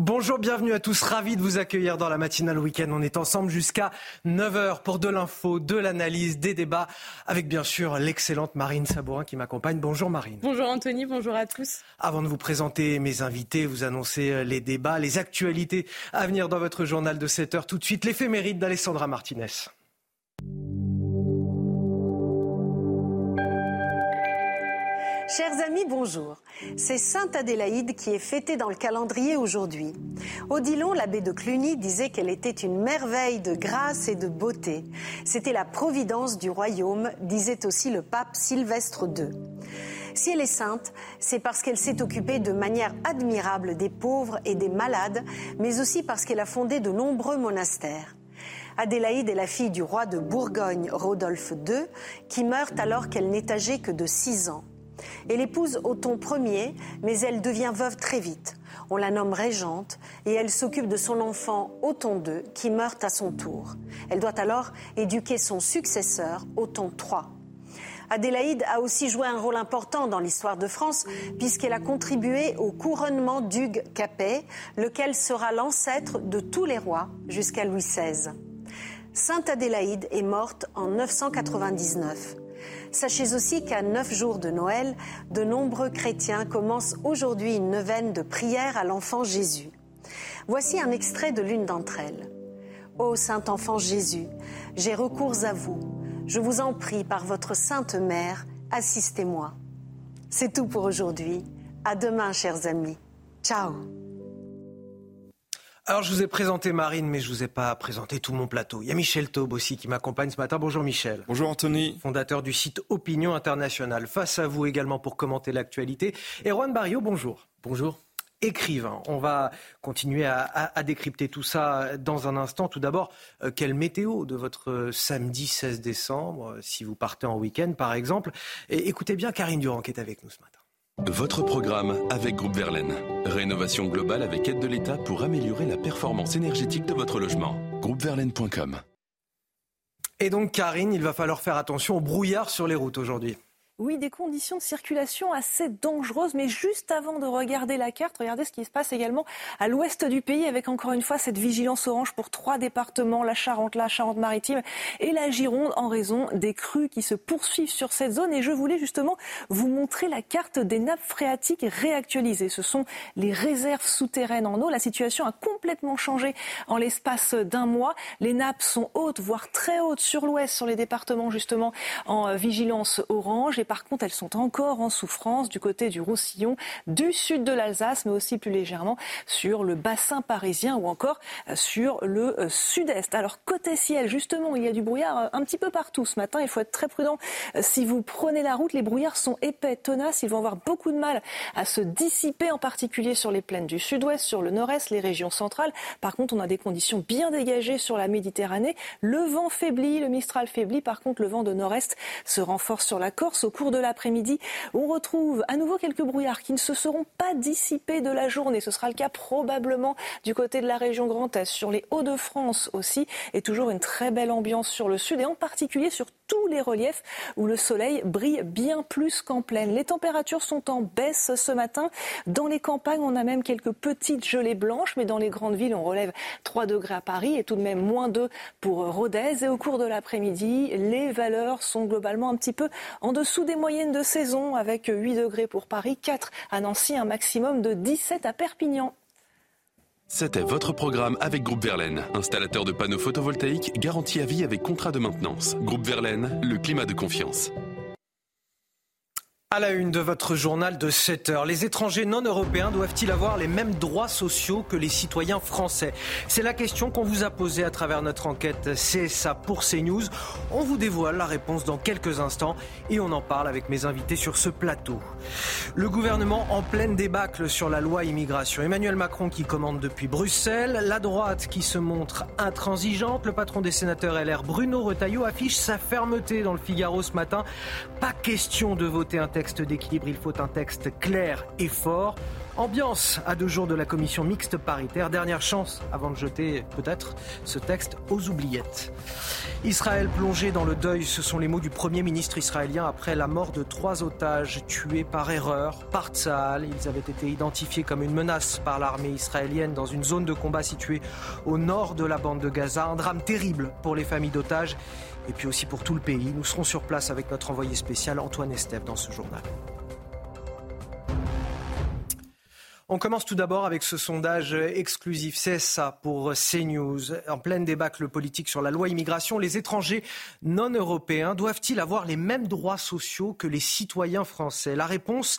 Bonjour, bienvenue à tous. Ravi de vous accueillir dans la matinale week-end. On est ensemble jusqu'à 9h pour de l'info, de l'analyse, des débats, avec bien sûr l'excellente Marine Sabourin qui m'accompagne. Bonjour Marine. Bonjour Anthony, bonjour à tous. Avant de vous présenter mes invités, vous annoncer euh, les débats, les actualités à venir dans votre journal de 7h. Tout de suite, l'éphéméride d'Alessandra Martinez. Chers amis, bonjour. C'est Sainte Adélaïde qui est fêtée dans le calendrier aujourd'hui. Odilon, l'abbé de Cluny, disait qu'elle était une merveille de grâce et de beauté. C'était la providence du royaume, disait aussi le pape Sylvestre II. Si elle est sainte, c'est parce qu'elle s'est occupée de manière admirable des pauvres et des malades, mais aussi parce qu'elle a fondé de nombreux monastères. Adélaïde est la fille du roi de Bourgogne, Rodolphe II, qui meurt alors qu'elle n'est âgée que de 6 ans. Elle épouse Othon Ier, mais elle devient veuve très vite. On la nomme régente et elle s'occupe de son enfant Othon II qui meurt à son tour. Elle doit alors éduquer son successeur, Othon III. Adélaïde a aussi joué un rôle important dans l'histoire de France puisqu'elle a contribué au couronnement d'Hugues Capet, lequel sera l'ancêtre de tous les rois jusqu'à Louis XVI. Sainte Adélaïde est morte en 999. Sachez aussi qu'à neuf jours de Noël, de nombreux chrétiens commencent aujourd'hui une neuvaine de prière à l'enfant Jésus. Voici un extrait de l'une d'entre elles. Ô Saint Enfant Jésus, j'ai recours à vous. Je vous en prie par votre Sainte Mère, assistez-moi. C'est tout pour aujourd'hui. À demain, chers amis. Ciao. Alors, je vous ai présenté Marine, mais je vous ai pas présenté tout mon plateau. Il y a Michel Taube aussi qui m'accompagne ce matin. Bonjour Michel. Bonjour Anthony. Fondateur du site Opinion Internationale. Face à vous également pour commenter l'actualité. Et Juan Barrio, bonjour. Bonjour. Écrivain. On va continuer à, à, à, décrypter tout ça dans un instant. Tout d'abord, euh, quelle météo de votre samedi 16 décembre, euh, si vous partez en week-end par exemple. Et écoutez bien Karine Durand qui est avec nous ce matin. Votre programme avec Groupe Verlaine. Rénovation globale avec aide de l'État pour améliorer la performance énergétique de votre logement. Groupeverlaine.com. Et donc, Karine, il va falloir faire attention au brouillard sur les routes aujourd'hui. Oui, des conditions de circulation assez dangereuses. Mais juste avant de regarder la carte, regardez ce qui se passe également à l'ouest du pays avec encore une fois cette vigilance orange pour trois départements, la Charente, la Charente-Maritime et la Gironde en raison des crues qui se poursuivent sur cette zone. Et je voulais justement vous montrer la carte des nappes phréatiques réactualisées. Ce sont les réserves souterraines en eau. La situation a complètement changé en l'espace d'un mois. Les nappes sont hautes, voire très hautes sur l'ouest, sur les départements justement en vigilance orange. Par contre, elles sont encore en souffrance du côté du Roussillon, du sud de l'Alsace, mais aussi plus légèrement sur le bassin parisien ou encore euh, sur le euh, sud-est. Alors, côté ciel, justement, il y a du brouillard euh, un petit peu partout ce matin. Il faut être très prudent. Si vous prenez la route, les brouillards sont épais, tenaces. Ils vont avoir beaucoup de mal à se dissiper, en particulier sur les plaines du sud-ouest, sur le nord-est, les régions centrales. Par contre, on a des conditions bien dégagées sur la Méditerranée. Le vent faiblit, le Mistral faiblit. Par contre, le vent de nord-est se renforce sur la Corse. Cours de l'après-midi, on retrouve à nouveau quelques brouillards qui ne se seront pas dissipés de la journée. Ce sera le cas probablement du côté de la région Grand Est, sur les Hauts-de-France aussi, et toujours une très belle ambiance sur le sud, et en particulier sur tous les reliefs où le soleil brille bien plus qu'en pleine. Les températures sont en baisse ce matin. Dans les campagnes, on a même quelques petites gelées blanches, mais dans les grandes villes, on relève 3 degrés à Paris et tout de même moins 2 pour Rodez. Et au cours de l'après-midi, les valeurs sont globalement un petit peu en dessous des moyennes de saison, avec 8 degrés pour Paris, 4 à Nancy, un maximum de 17 à Perpignan. C'était votre programme avec Groupe Verlaine, installateur de panneaux photovoltaïques garantie à vie avec contrat de maintenance. Groupe Verlaine, le climat de confiance. À la une de votre journal de 7 heures, les étrangers non européens doivent-ils avoir les mêmes droits sociaux que les citoyens français? C'est la question qu'on vous a posée à travers notre enquête CSA pour CNews. On vous dévoile la réponse dans quelques instants et on en parle avec mes invités sur ce plateau. Le gouvernement en pleine débâcle sur la loi immigration. Emmanuel Macron qui commande depuis Bruxelles, la droite qui se montre intransigeante, le patron des sénateurs LR Bruno Retailleau affiche sa fermeté dans le Figaro ce matin. Pas question de voter un texte d'équilibre, il faut un texte clair et fort. Ambiance à deux jours de la commission mixte paritaire. Dernière chance avant de jeter peut-être ce texte aux oubliettes. Israël plongé dans le deuil, ce sont les mots du Premier ministre israélien après la mort de trois otages tués par erreur par Tzahal. Ils avaient été identifiés comme une menace par l'armée israélienne dans une zone de combat située au nord de la bande de Gaza. Un drame terrible pour les familles d'otages et puis aussi pour tout le pays. Nous serons sur place avec notre envoyé spécial Antoine Estève dans ce journal. On commence tout d'abord avec ce sondage exclusif CSA pour CNews. En pleine débâcle politique sur la loi immigration, les étrangers non européens doivent-ils avoir les mêmes droits sociaux que les citoyens français? La réponse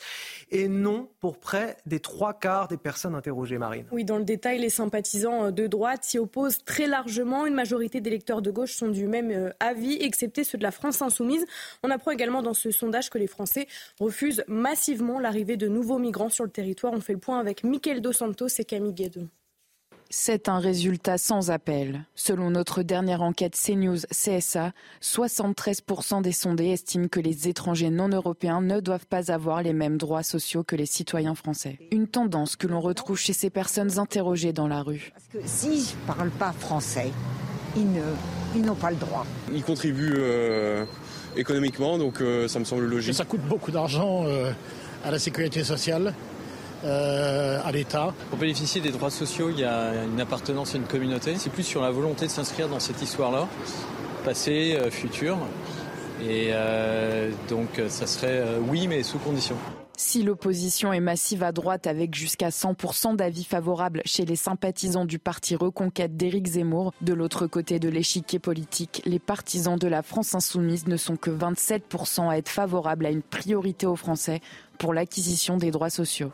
est non pour près des trois quarts des personnes interrogées, Marine. Oui, dans le détail, les sympathisants de droite s'y opposent très largement. Une majorité d'électeurs de gauche sont du même euh, avis, excepté ceux de la France insoumise. On apprend également dans ce sondage que les Français refusent massivement l'arrivée de nouveaux migrants sur le territoire. On fait le point avec Michael Dos Santos et Camille Guédon. C'est un résultat sans appel. Selon notre dernière enquête CNews CSA, 73% des sondés estiment que les étrangers non européens ne doivent pas avoir les mêmes droits sociaux que les citoyens français. Une tendance que l'on retrouve chez ces personnes interrogées dans la rue. Parce que s'ils ne parlent pas français, ils, n'ont pas le droit. Ils contribuent euh, économiquement, donc euh, ça me semble logique. Ça coûte beaucoup d'argent euh, à la sécurité sociale. Euh, à l'État. Pour bénéficier des droits sociaux, il y a une appartenance à une communauté. C'est plus sur la volonté de s'inscrire dans cette histoire-là, passé, euh, futur. Et euh, donc ça serait oui, mais sous condition. Si l'opposition est massive à droite avec jusqu'à 100% d'avis favorables chez les sympathisants du parti Reconquête d'Éric Zemmour, de l'autre côté de l'échiquier politique, les partisans de la France insoumise ne sont que 27% à être favorables à une priorité aux Français pour l'acquisition des droits sociaux.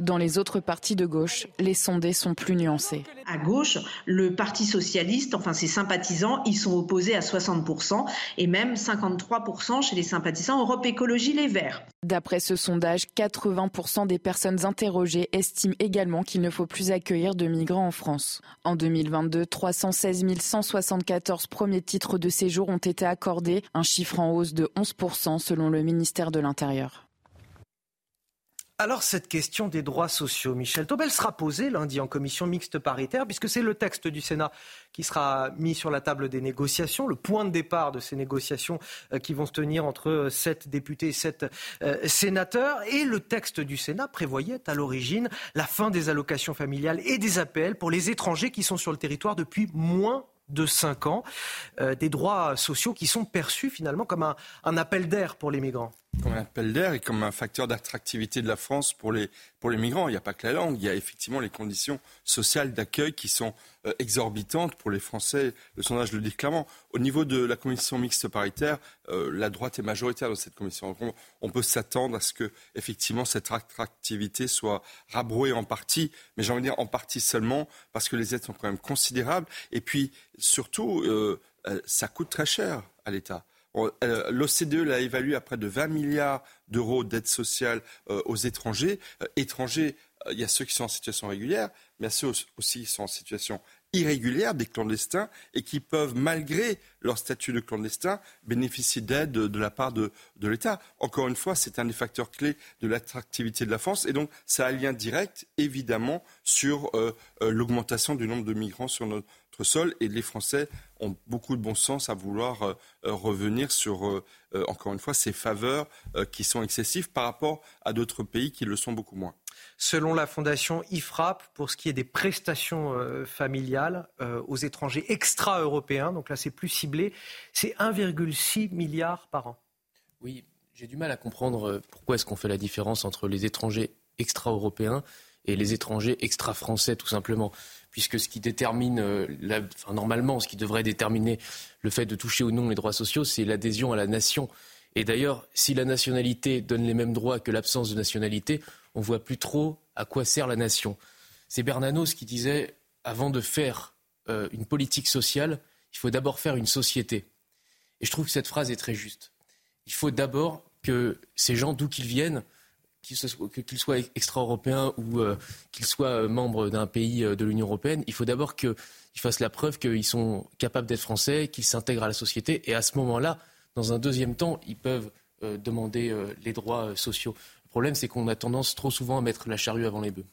Dans les autres partis de gauche, les sondés sont plus nuancés. À gauche, le Parti socialiste, enfin ses sympathisants, ils sont opposés à 60% et même 53% chez les sympathisants Europe Écologie Les Verts. D'après ce sondage, 80% des personnes interrogées estiment également qu'il ne faut plus accueillir de migrants en France. En 2022, 316 174 premiers titres de séjour ont été accordés, un chiffre en hausse de 11% selon le ministère de l'Intérieur. Alors cette question des droits sociaux, Michel Taubel sera posée lundi en commission mixte paritaire, puisque c'est le texte du Sénat qui sera mis sur la table des négociations, le point de départ de ces négociations euh, qui vont se tenir entre euh, sept députés et sept euh, sénateurs. Et le texte du Sénat prévoyait à l'origine la fin des allocations familiales et des APL pour les étrangers qui sont sur le territoire depuis moins de 5 ans, des droits sociaux qui sont perçus finalement comme un appel d'air pour les migrants comme un appel d'air et comme un facteur d'attractivité de la France pour les, migrants. Il n'y a pas que la langue, il y a effectivement les conditions sociales d'accueil qui sont euh, exorbitantes pour les Français. Le sondage le dit. Au niveau de la commission mixte paritaire, euh, la droite est majoritaire dans cette commission. On, on peut s'attendre à ce que effectivement cette attractivité soit rabrouée en partie, mais j'ai envie de dire en partie seulement parce que les aides sont quand même considérables. Et puis surtout, euh, ça coûte très cher à l'État. Euh, L'OCDE l'a évalué à près de 20 milliards d'euros d'aide sociale euh, aux étrangers. Euh, étrangers, il y a ceux qui sont en situation régulière, mais il y a ceux aussi qui sont en situation irrégulière, des clandestins, et qui peuvent, malgré leur statut de clandestin, bénéficier d'aide de, la part de, l'État. Encore une fois, c'est un des facteurs clés de l'attractivité de la France, et donc ça a un lien direct, évidemment, sur l'augmentation du nombre de migrants sur notre sol. Et les Français ont beaucoup de bon sens à vouloir euh, euh, revenir sur, euh, encore une fois, ces faveurs qui sont excessives par rapport à d'autres pays qui le sont beaucoup moins. Selon la fondation IFRAP, pour ce qui est des prestations familiales aux étrangers extra-européens, donc là c'est plus ciblé, c'est 1,6 milliard par an. Oui, j'ai du mal à comprendre pourquoi est-ce qu'on fait la différence entre les étrangers extra-européens et les étrangers extra-français, tout simplement puisque ce qui détermine, euh, normalement, ce qui devrait déterminer le fait de toucher ou non les droits sociaux, c'est l'adhésion à la nation. Et d'ailleurs, si la nationalité donne les mêmes droits que l'absence de nationalité, on voit plus trop à quoi sert la nation. C'est Bernanos qui disait, avant de faire euh, une politique sociale, il faut d'abord faire une société. Et je trouve que cette phrase est très juste. Il faut d'abord que ces gens, d'où qu'ils viennent, qu'ils soient extra-européens ou euh, qu'ils soient membres d'un pays euh, de l'Union européenne, il faut d'abord qu'ils fassent la preuve qu'ils sont capables d'être français, qu'ils s'intègrent à la société. Et à ce moment-là, dans un deuxième temps, ils peuvent demander les droits sociaux. Le problème, c'est qu'on a tendance trop souvent à mettre la charrue avant les bœufs.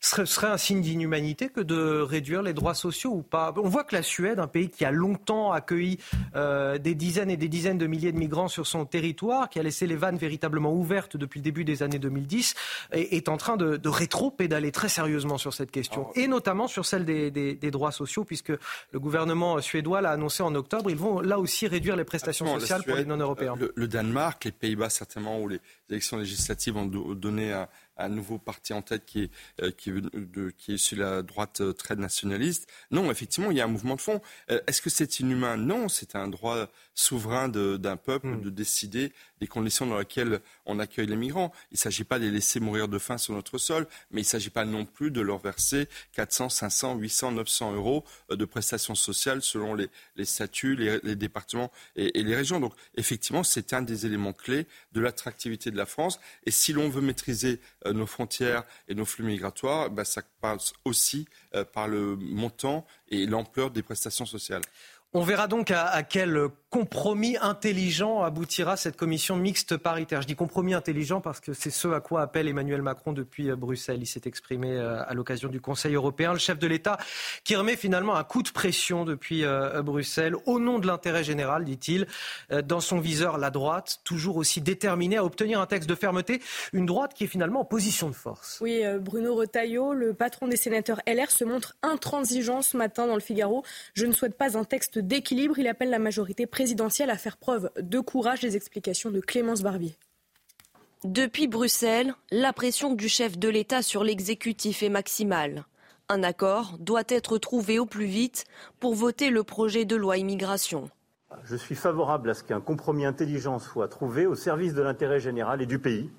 Ce serait un signe d'inhumanité que de réduire les droits sociaux ou pas? On voit que la Suède, un pays qui a longtemps accueilli euh, des dizaines et des dizaines de milliers de migrants sur son territoire, qui a laissé les vannes véritablement ouvertes depuis le début des années 2010, est, en train de, rétro-pédaler très sérieusement sur cette question, et notamment sur celle des, droits sociaux, puisque le gouvernement suédois l'a annoncé en octobre. Ils vont là aussi réduire les prestations sociales pour les non-européens. Le, le, Danemark, les Pays-Bas certainement, où les élections législatives ont donné un un nouveau parti en tête qui est, euh, qui, est sur la droite euh, très nationaliste. Non, effectivement, il y a un mouvement de fond. Euh, est-ce que c'est inhumain? Non, c'est un droit souverain d'un peuple hmm. de décider des conditions dans lesquelles on accueille les migrants. Il ne s'agit pas de les laisser mourir de faim sur notre sol, mais il ne s'agit pas non plus de leur verser 400, 500, 800, 900 euros de prestations sociales selon les, les statuts, les, les départements et, et, les régions. Donc, effectivement, c'est un des éléments clés de l'attractivité de la France. Et si l'on veut maîtriser euh, nos frontières et nos flux migratoires, bah, ça passe aussi euh, par le montant et l'ampleur des prestations sociales. On verra donc à, quel compromis intelligent aboutira cette commission mixte paritaire. Je dis compromis intelligent parce que c'est ce à quoi appelle Emmanuel Macron depuis euh, Bruxelles. Il s'est exprimé euh, à l'occasion du Conseil européen. Le chef de l'État qui remet finalement un coup de pression depuis euh, Bruxelles au nom de l'intérêt général, dit-il. Dans son viseur, la droite, toujours aussi déterminée à obtenir un texte de fermeté. Une droite qui est finalement en position de force. Oui, Bruno Retailleau, le patron des sénateurs LR, se montre intransigeant ce matin dans le Figaro. Je ne souhaite pas un texte d'équilibre. Il appelle la majorité présidentielle à faire preuve de courage. Les explications de Clémence Barbier. Depuis Bruxelles, la pression du chef de l'État sur l'exécutif est maximale. Un accord doit être trouvé au plus vite pour voter le projet de loi immigration. Je suis favorable à ce qu'un compromis intelligent soit trouvé au service de l'intérêt général et du pays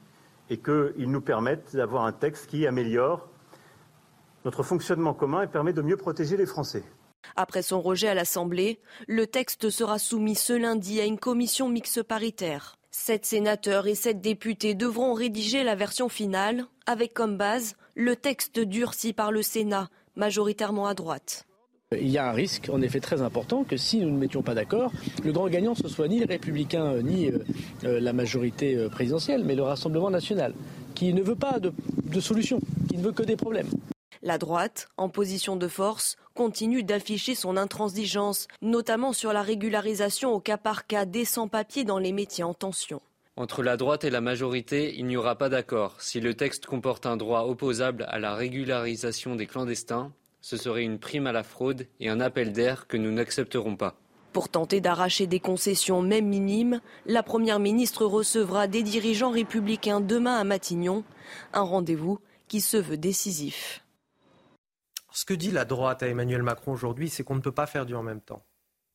et qu'il nous permette d'avoir un texte qui améliore notre fonctionnement commun et permet de mieux protéger les Français. Après son rejet à l'Assemblée, le texte sera soumis ce lundi à une commission mixte paritaire. Sept sénateurs et sept députés devront rédiger la version finale, avec comme base le texte durci par le Sénat, majoritairement à droite. Il y a un risque, en effet, très important que si nous ne mettions pas d'accord, le grand gagnant ce soit ni les républicains euh, ni euh, euh, la majorité présidentielle, mais le Rassemblement national, qui ne veut pas de, de solution, qui ne veut que des problèmes. La droite, en position de force, continue d'afficher son intransigeance, notamment sur la régularisation au cas par cas des sans-papiers dans les métiers en tension. Entre la droite et la majorité, il n'y aura pas d'accord. Si le texte comporte un droit opposable à la régularisation des clandestins, ce serait une prime à la fraude et un appel d'air que nous n'accepterons pas. Pour tenter d'arracher des concessions même minimes, la Première ministre recevra des dirigeants républicains demain à Matignon, un rendez-vous qui se veut décisif. Ce que dit la droite à Emmanuel Macron aujourd'hui, c'est qu'on ne peut pas faire du en même temps.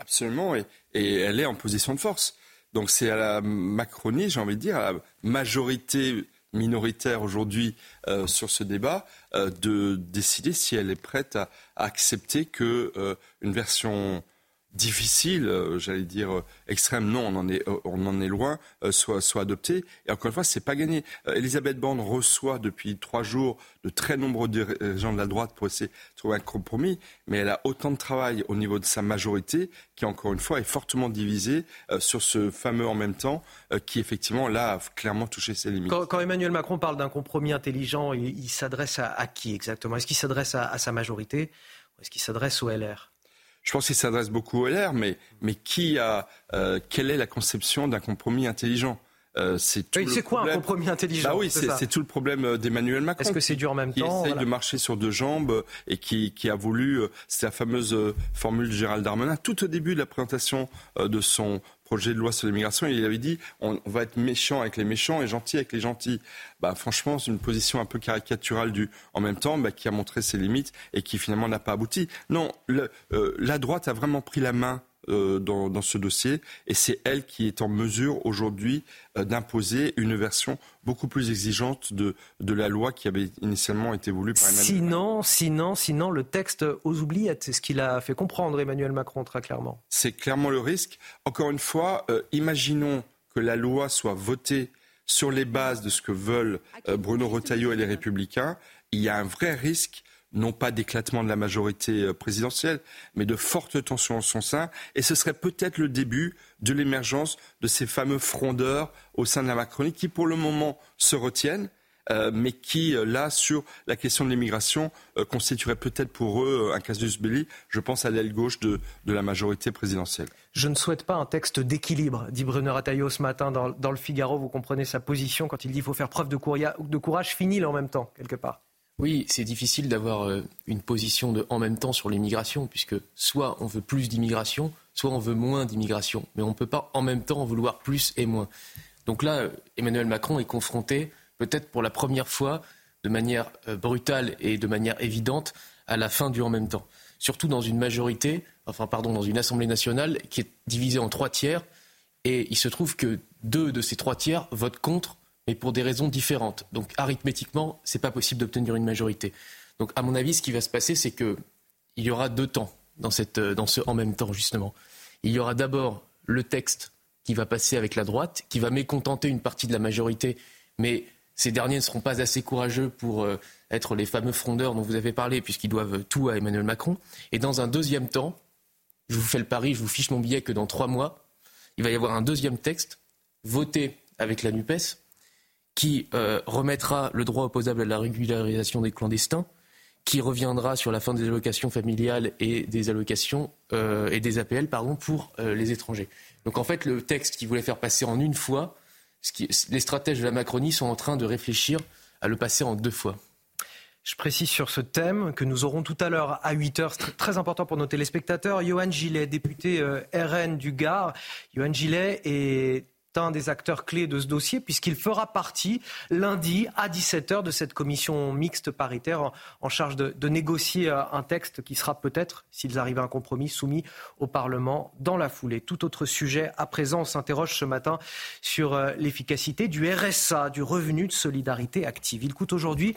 Absolument, et, elle est en position de force. Donc c'est à la Macronie, j'ai envie de dire, à la majorité minoritaire aujourd'hui euh, sur ce débat, euh, de décider si elle est prête à, accepter qu'une euh, version difficile, euh, j'allais dire euh, extrême, non, on en est, euh, on en est loin, soit, soit adopté. Et encore une fois, c'est pas gagné. Elisabeth Borne reçoit depuis trois jours de très nombreux gens de la droite pour essayer de trouver un compromis, mais elle a autant de travail au niveau de sa majorité qui, encore une fois, est fortement divisée sur ce fameux en même temps qui, effectivement, là, a clairement touché ses limites. Quand, Emmanuel Macron parle d'un compromis intelligent, il, s'adresse à, qui exactement? Est-ce qu'il s'adresse à, à sa majorité? Ou est-ce qu'il s'adresse au LR je pense qu'il s'adresse beaucoup au LR, mais, mais qui a, euh, quelle est la conception d'un compromis intelligent? Euh, c'est quoi un compromis intelligent bah oui, c'est tout le problème euh, d'Emmanuel Macron. Est-ce que c'est dur en même temps Qui essaye de marcher sur deux jambes et qui, qui a voulu, c'est la fameuse formule de Gérald Darmanin, tout au début de la présentation de son projet de loi sur l'immigration, il avait dit on va être méchant avec les méchants et gentil avec les gentils. Bah, franchement, c'est une position un peu caricaturale du en même temps bah, qui a montré ses limites et qui finalement n'a pas abouti. Non, le, euh, la droite a vraiment pris la main euh, dans, ce dossier et c'est elle qui est en mesure aujourd'hui euh, d'imposer une version beaucoup plus exigeante de, de la loi qui avait initialement été voulue par Emmanuel Sinon, sinon, sinon, le texte aux oubliettes, c'est ce qu'il a fait comprendre Emmanuel Macron très clairement. C'est clairement le risque. Encore une fois, imaginons que la loi soit votée sur les bases de ce que veulent Bruno Retailleau et les Républicains. Il y a un vrai risque non pas d'éclatement de la majorité euh, présidentielle, mais de fortes tensions en son sein. Et ce serait peut-être le début de l'émergence de ces fameux frondeurs au sein de la Macronie qui, pour le moment, se retiennent. Euh, mais qui, euh, là, sur la question de l'immigration, constituerait peut-être pour eux un casus belli. Je pense à l'aile gauche de, la majorité présidentielle. Je ne souhaite pas un texte d'équilibre, dit Bruno Rataillot ce matin dans, le Figaro. Vous comprenez sa position quand il dit qu'il faut faire preuve de, de courage, finit en même temps, quelque part. Oui, c'est difficile d'avoir euh, une position de en même temps sur l'immigration, puisque soit on veut plus d'immigration, soit on veut moins d'immigration. Mais on ne peut pas en même temps vouloir plus et moins. Donc là, euh, Emmanuel Macron est confronté, peut-être pour la première fois, de manière euh, brutale et de manière évidente, à la fin du en même temps. Surtout dans une majorité, enfin pardon, dans une Assemblée nationale qui est divisée en trois tiers, et il se trouve que deux de ces trois tiers votent contre mais pour des raisons différentes. Donc arithmétiquement, ce n'est pas possible d'obtenir une majorité. Donc à mon avis, ce qui va se passer, c'est qu'il y aura deux temps dans, cette, dans ce en même temps, justement. Il y aura d'abord le texte qui va passer avec la droite, qui va mécontenter une partie de la majorité, mais ces derniers ne seront pas assez courageux pour euh, être les fameux frondeurs dont vous avez parlé, puisqu'ils doivent tout à Emmanuel Macron. Et dans un deuxième temps, je vous fais le pari, je vous fiche mon billet que dans trois mois, il va y avoir un deuxième texte voté avec la NUPES, qui euh, remettra le droit opposable à la régularisation des clandestins, qui reviendra sur la fin des allocations familiales et des allocations euh, et des APL pardon, pour euh, les étrangers. Donc en fait, le texte qui voulait faire passer en une fois, les stratèges de la Macronie sont en train de réfléchir à le passer en deux fois. Je précise sur ce thème que nous aurons tout à l'heure à 8 heures, très important pour nos téléspectateurs, Johan Gillet, député RN du Gard. Johan Gillet est un des acteurs clés de ce dossier, puisqu'il fera partie lundi à 17h de cette commission mixte paritaire en, charge de, négocier euh, un texte qui sera peut-être, s'ils arrivent à un compromis, soumis au Parlement dans la foulée. Tout autre sujet, à présent, on s'interroge ce matin sur euh, l'efficacité du RSA, du revenu de solidarité active. Il coûte aujourd'hui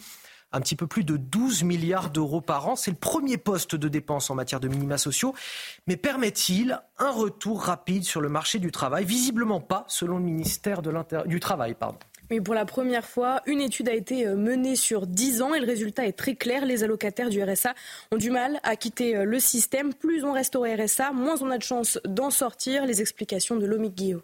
un petit peu plus de 12 milliards d'euros par an. C'est le premier poste de dépense en matière de minima sociaux. Mais permet-il un retour rapide sur le marché du travail? Visiblement pas, selon le ministère du Travail. Pardon. Mais pour la première fois, une étude a été euh, menée sur 10 ans et le résultat est très clair. Les allocataires du RSA ont du mal à quitter euh, le système. Plus on reste au RSA, moins on a de chances d'en sortir. Les explications de Lomic Guillaume.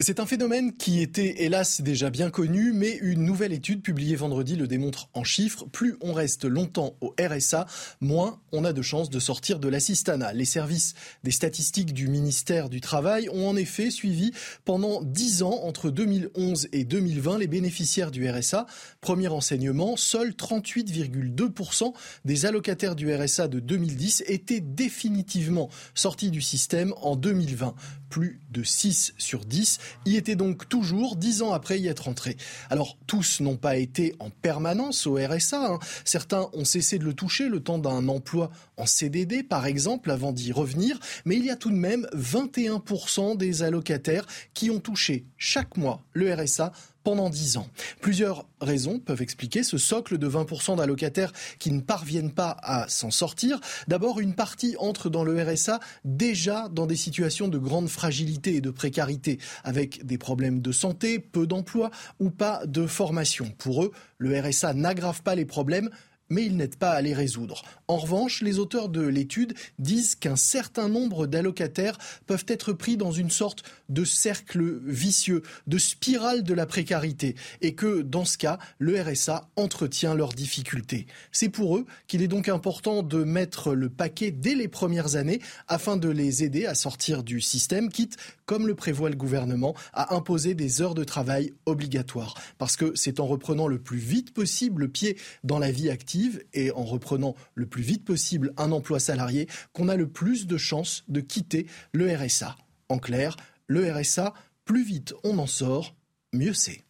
C'est un phénomène qui était hélas déjà bien connu, mais une nouvelle étude publiée vendredi le démontre en chiffres. Plus on reste longtemps au RSA, moins on a de chances de sortir de l'assistanat. Les services des statistiques du ministère du Travail ont en effet suivi pendant 10 ans, entre 2011 et 2020, les bénéficiaires du RSA. Premier enseignement, seuls 38,2% des allocataires du RSA de 2010 étaient définitivement sortis du système en 2020. Plus de 6 sur 10 y était donc toujours dix ans après y être entré. Alors tous n'ont pas été en permanence au RSA. Hein. Certains ont cessé de le toucher le temps d'un emploi en CDD, par exemple, avant d'y revenir. Mais il y a tout de même 21% des allocataires qui ont touché chaque mois le RSA pendant 10 ans. Plusieurs raisons peuvent expliquer ce socle de 20% d'allocataires qui ne parviennent pas à s'en sortir. D'abord, une partie entre dans le RSA déjà dans des situations de grande fragilité et de précarité, avec des problèmes de santé, peu d'emploi ou pas de formation. Pour eux, le RSA n'aggrave pas les problèmes, mais ils n'aident pas à les résoudre. En revanche, les auteurs de l'étude disent qu'un certain nombre d'allocataires peuvent être pris dans une sorte de cercle vicieux, de spirale de la précarité, et que dans ce cas, le RSA entretient leurs difficultés. C'est pour eux qu'il est donc important de mettre le paquet dès les premières années afin de les aider à sortir du système, quitte, comme le prévoit le gouvernement, à imposer des heures de travail obligatoires. Parce que c'est en reprenant le plus vite possible le pied dans la vie active et en reprenant le plus vite possible un emploi salarié qu'on a le plus de chances de quitter le RSA. En clair, le RSA, plus vite on en sort, mieux c'est.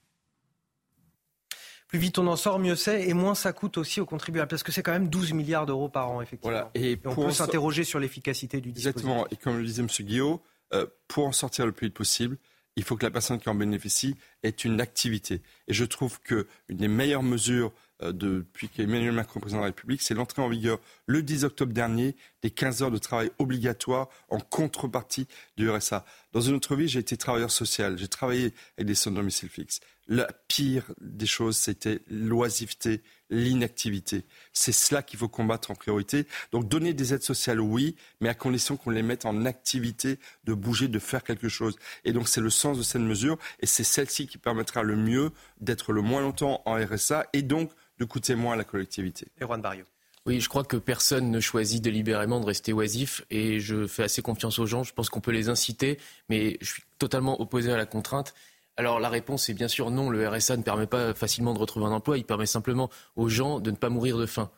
plus vite on en sort, mieux c'est, et moins ça coûte aussi aux contribuables, parce que c'est quand même 12 milliards d'euros par an, effectivement. Et, on peut s'interroger sur l'efficacité du dispositif. Exactement, et comme le disait M. Guillaume, euh, pour en sortir le plus vite possible, il faut que la personne qui en bénéficie ait une activité. Et je trouve qu'une des meilleures mesures euh, depuis qu'Emmanuel Macron est président de la République, c'est l'entrée en vigueur le 10 octobre dernier des 15 heures de travail obligatoires en contrepartie du RSA. Dans une autre vie, j'ai été travailleur social, j'ai travaillé avec des sans domicile fixe. La pire des choses, c'était l'oisiveté, l'inactivité. C'est cela qu'il faut combattre en priorité. Donc donner des aides sociales, oui, mais à condition qu'on les mette en activité, de bouger, de faire quelque chose. Et donc c'est le sens de cette mesure, et c'est celle-ci qui permettra le mieux d'être le moins longtemps en RSA, et donc de coûter moins à la collectivité. Erwan Barrio. Oui, je crois que personne ne choisit délibérément de rester oisif et je fais assez confiance aux gens. Je pense qu'on peut les inciter, mais je suis totalement opposé à la contrainte. Alors la réponse est bien sûr non, le RSA ne permet pas facilement de retrouver un emploi, il permet simplement aux gens de ne pas mourir de faim.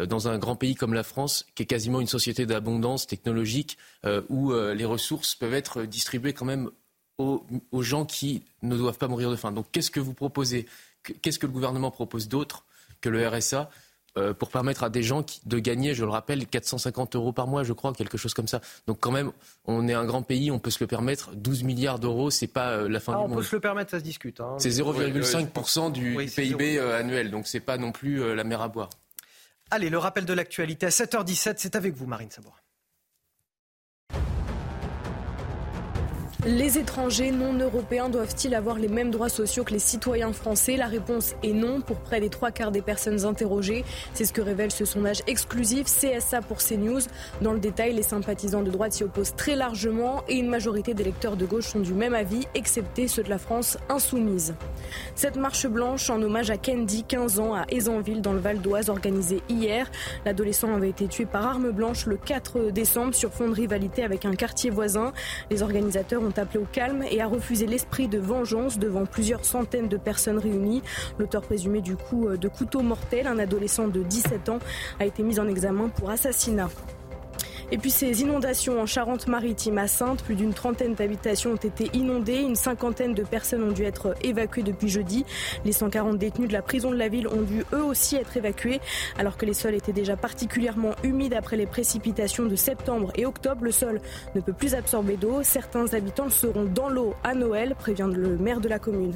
Euh, dans un grand pays comme la France, qui est quasiment une société d'abondance technologique, euh, où euh, les ressources peuvent être distribuées quand même aux, gens qui ne doivent pas mourir de faim. Donc qu'est-ce que vous proposez? Qu'est-ce que le gouvernement propose d'autre? Que le RSA euh, pour permettre à des gens de gagner, je le rappelle, 450 euros par mois, je crois, quelque chose comme ça. Donc quand même, on est un grand pays, on peut se le permettre. 12 milliards d'euros, c'est pas euh, la fin ah, du on monde. On peut se le permettre, ça se discute. Hein. C'est 0,5% du, PIB euh, annuel, donc c'est pas non plus la mer à boire. Allez, le rappel de l'actualité à 7h17, c'est avec vous, Marine Sabour. Les étrangers non européens doivent-ils avoir les mêmes droits sociaux que les citoyens français? La réponse est non pour près des trois quarts des personnes interrogées. C'est ce que révèle ce sondage exclusif CSA pour CNews. Dans le détail, les sympathisants de droite s'y opposent très largement et une majorité d'électeurs de gauche sont du même avis, excepté ceux de la France insoumise. Cette marche blanche en hommage à Kendi, 15 ans, à Aisanville, dans le Val d'Oise, organisée hier. L'adolescent avait été tué par arme blanche le 4 décembre sur fond de rivalité avec un quartier voisin. Les organisateurs ont appelé au calme et a refusé l'esprit de vengeance devant plusieurs centaines de personnes réunies. L'auteur présumé du coup de couteau mortel, un adolescent de 17 ans, a été mis en examen pour assassinat. Et puis ces inondations en Charente-Maritime à Sainte, plus d'une trentaine d'habitations ont été inondées, une cinquantaine de personnes ont dû être évacuées depuis jeudi. Les 140 détenus de la prison de la ville ont dû eux aussi être évacués, alors que les sols étaient déjà particulièrement humides après les précipitations de septembre et octobre. Le sol ne peut plus absorber d'eau. Certains habitants seront dans l'eau à Noël, prévient le maire de la commune.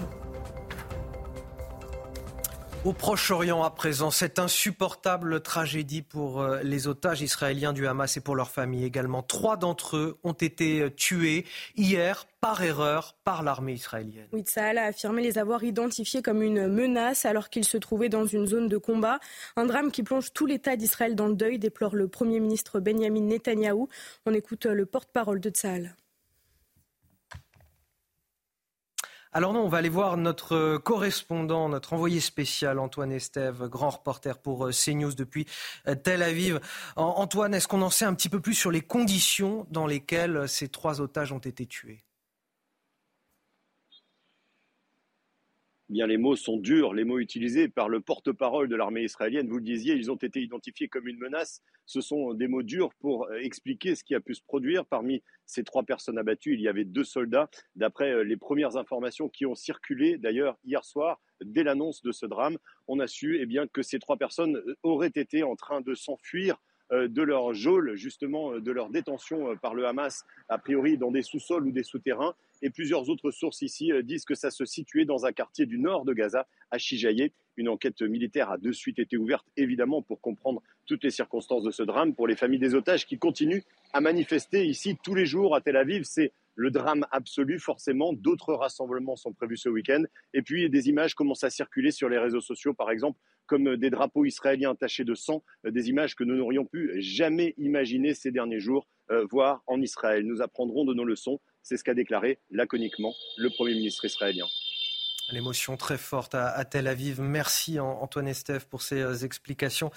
Au Proche-Orient à présent, cette insupportable tragédie pour euh, les otages israéliens du Hamas et pour leurs familles également. Trois d'entre eux ont été euh, tués hier par erreur par l'armée israélienne. Oui, a affirmé les avoir identifiés comme une menace alors qu'ils se trouvaient dans une zone de combat. Un drame qui plonge tout l'État d'Israël dans le deuil, déplore le Premier ministre Benjamin Netanyahou. On écoute le porte-parole de Tsahal. Alors non, on va aller voir notre correspondant, notre envoyé spécial, Antoine Estève, grand reporter pour euh, CNews depuis euh, Tel Aviv. Antoine, est-ce qu'on en sait un petit peu plus sur les conditions dans lesquelles ces trois otages ont été tués? Bien les mots sont durs, les mots utilisés par le porte-parole de l'armée israélienne. Vous le disiez, ils ont été identifiés comme une menace. Ce sont des mots durs pour euh, expliquer ce qui a pu se produire. Parmi ces trois personnes abattues, il y avait deux soldats. D'après euh, les premières informations qui ont circulé, d'ailleurs, hier soir, dès l'annonce de ce drame, on a su eh bien, que ces trois personnes euh, auraient été en train de s'enfuir de leur geôle, justement de leur détention par le Hamas, a priori dans des sous-sols ou des souterrains. Et plusieurs autres sources ici euh, disent que ça se situait dans un quartier du nord de Gaza, à Chijaye. Une enquête militaire a de suite été ouverte, évidemment, pour comprendre toutes les circonstances de ce drame. Pour les familles des otages qui continuent à manifester ici tous les jours à Tel Aviv, c'est le drame absolu, forcément. D'autres rassemblements sont prévus ce week-end. Et puis, des images commencent à circuler sur les réseaux sociaux, par exemple, comme des drapeaux israéliens tachés de sang, euh, des images que nous n'aurions pu jamais imaginer ces derniers jours euh, voir en Israël. Nous apprendrons de nos leçons. C'est ce qu'a déclaré laconiquement le Premier ministre israélien. L'émotion très forte à, Tel Aviv. Merci Antoine Estève pour ces euh, explications.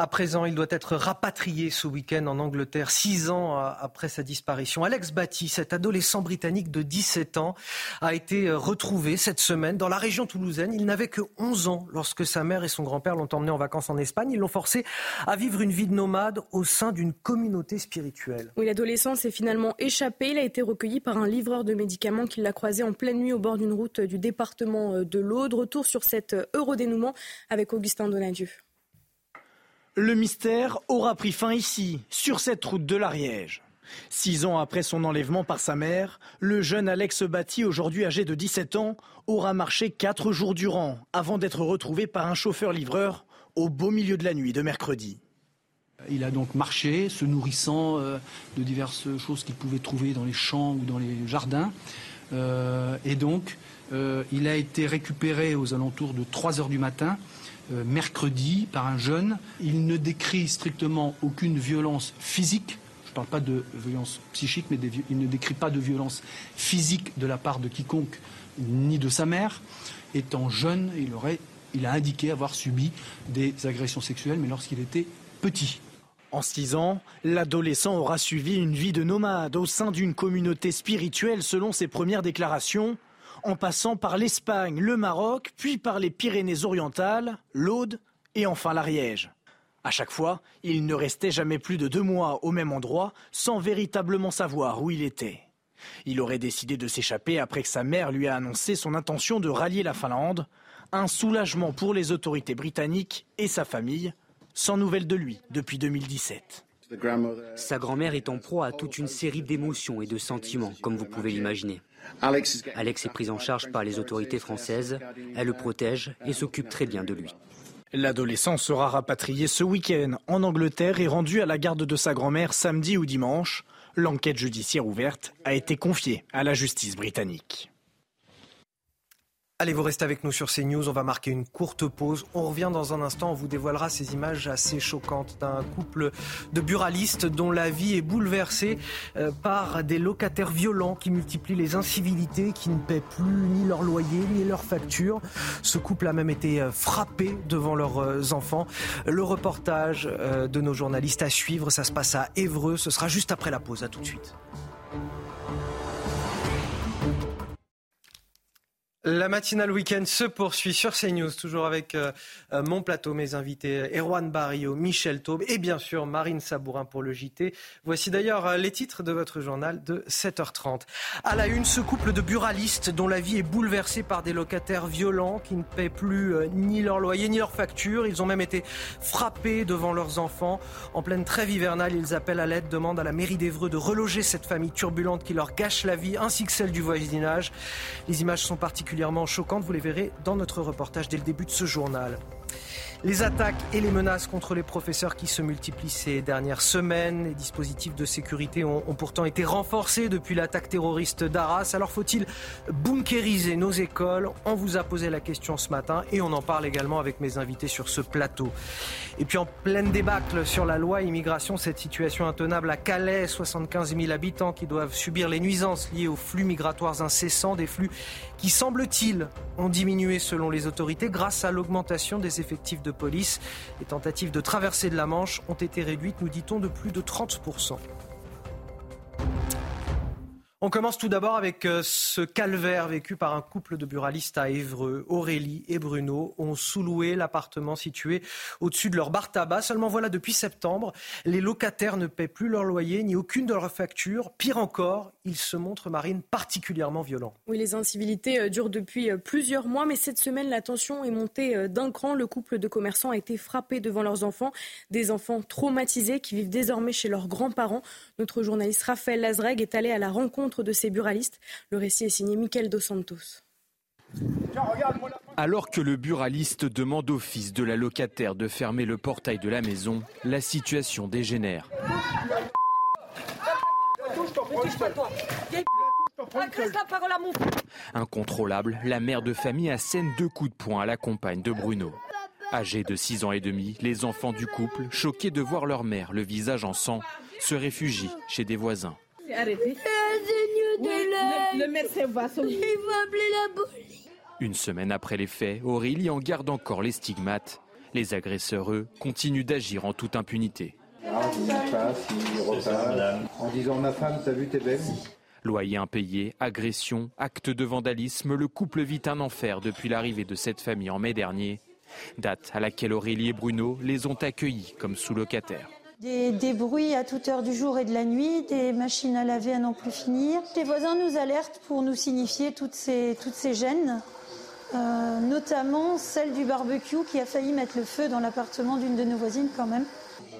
À présent, il doit être rapatrié ce week-end en Angleterre, six ans après sa disparition. Alex Batty, cet adolescent britannique de 17 ans, a été retrouvé cette semaine dans la région toulousaine. Il n'avait que 11 ans lorsque sa mère et son grand-père l'ont emmené en vacances en Espagne. Ils l'ont forcé à vivre une vie de nomade au sein d'une communauté spirituelle. Oui, l'adolescent s'est finalement échappé. Il a été recueilli par un livreur de médicaments qui l'a croisé en pleine nuit au bord d'une route du département de l'Aude. Retour sur cet heureux dénouement avec Augustin Donadieu. Le mystère aura pris fin ici, sur cette route de l'Ariège. Six ans après son enlèvement par sa mère, le jeune Alex Batty, aujourd'hui âgé de 17 ans, aura marché quatre jours durant avant d'être retrouvé par un chauffeur-livreur au beau milieu de la nuit de mercredi. Il a donc marché, se nourrissant euh, de diverses choses qu'il pouvait trouver dans les champs ou dans les jardins. Euh, et donc, euh, il a été récupéré aux alentours de 3 heures du matin, mercredi, par un jeune. Il ne décrit strictement aucune violence physique. Je ne parle pas de violence psychique, mais il ne décrit pas de violence physique de la part de quiconque, ni de sa mère. Étant jeune, il, aurait, il a indiqué avoir subi des agressions sexuelles, mais lorsqu'il était petit. En six ans, l'adolescent aura suivi une vie de nomade au sein d'une communauté spirituelle selon ses premières déclarations, en passant par l'Espagne, le Maroc, puis par les Pyrénées-Orientales, l'Aude et enfin l'Ariège. À chaque fois, il ne restait jamais plus de deux mois au même endroit sans véritablement savoir où il était. Il aurait décidé de s'échapper après que sa mère lui a annoncé son intention de rallier la Finlande, un soulagement pour les autorités britanniques et sa famille, sans nouvelles de lui depuis 2017. Sa grand-mère est en proie à toute une série d'émotions et de sentiments, comme vous pouvez l'imaginer. Alex est pris en charge par les autorités françaises, elle le protège et s'occupe très bien de lui. L'adolescent sera rapatrié ce week-end en Angleterre et rendu à la garde de sa grand-mère samedi ou dimanche. L'enquête judiciaire ouverte a été confiée à la justice britannique. Allez, vous restez avec nous sur CNews. On va marquer une courte pause. On revient dans un instant. On vous dévoilera ces images assez choquantes d'un couple de buralistes dont la vie est bouleversée euh, par des locataires violents qui multiplient les incivilités, qui ne paient plus ni leur loyer ni leurs factures. Ce couple a même été euh, frappé devant leurs euh, enfants. Le reportage de nos journalistes à suivre, ça se passe à Évreux. Ce sera juste après la pause. À tout de suite. La matinale week-end se poursuit sur CNews, toujours avec euh, euh, mon plateau, mes invités, Erwan Barrio, Michel Taube et bien sûr Marine Sabourin pour le JT. Voici d'ailleurs euh, les titres de votre journal de 7h30. À la une, ce couple de buralistes dont la vie est bouleversée par des locataires violents qui ne paient plus ni leur loyer ni leur facture. Ils ont même été frappés devant leurs enfants. En pleine trêve hivernale, ils appellent à l'aide, demandent à la mairie d'Evreux de reloger cette famille turbulente qui leur gâche la vie ainsi que celle du voisinage. Les images sont particulièrement choquantes. Vous les verrez dans notre reportage dès le début de ce journal. Les attaques et les menaces contre les professeurs qui se multiplient ces dernières semaines. Les dispositifs de sécurité ont, pourtant été renforcés depuis l'attaque terroriste d'Arras. Alors faut-il bunkériser nos écoles? On vous a posé la question ce matin et on en parle également avec mes invités sur ce plateau. Et puis en pleine débâcle sur la loi immigration, cette situation intenable à Calais, 75 000 habitants qui doivent subir les nuisances liées aux flux migratoires incessants, des flux qui semble-t-il ont diminué selon les autorités grâce à l'augmentation des effectifs de police. Les tentatives de traversée de la Manche ont été réduites, nous dit-on, de plus de 30%. On commence tout d'abord avec euh, ce calvaire vécu par un couple de buralistes à Évreux. Aurélie et Bruno ont sous-loué l'appartement situé au-dessus de leur bar tabac. Seulement voilà, depuis septembre, les locataires ne paient plus leur loyer ni aucune de leurs factures. Pire encore, ils se montrent, Marine, particulièrement violents. Oui, les incivilités euh, durent depuis euh, plusieurs mois, mais cette semaine, la tension est montée d'un cran. Le couple de commerçants a été frappé devant leurs enfants, des enfants traumatisés qui vivent désormais chez leurs grands-parents. Notre journaliste Raphaël Lazreg est allé à la rencontre de ces buralistes. Le récit est signé Michael Dos Santos. Alors que le buraliste demande au fils de la locataire de fermer le portail de la maison, la situation dégénère. Incontrôlable, la mère de famille assène deux coups de poing à la compagne de Bruno. Âgés de 6 ans et demi, les enfants du couple, choqués de voir leur mère le visage en sang, se réfugient chez des voisins. Le, médecin va Il va appeler la police. Une semaine après les faits, Aurélie en garde encore les stigmates. Les agresseurs, eux, continuent d'agir en toute impunité. En disant ma femme, t'as vu, t'es belle Loyer impayé, agression, acte de vandalisme, le couple vit un enfer depuis l'arrivée de cette famille en mai dernier. Date à laquelle Aurélie et Bruno les ont accueillis comme sous-locataires. Des, bruits à toute heure du jour et de la nuit, des machines à laver à n'en plus finir. Les voisins nous alertent pour nous signifier toutes ces, toutes gênes, euh, notamment celle du barbecue qui a failli mettre le feu dans l'appartement d'une de nos voisines quand même.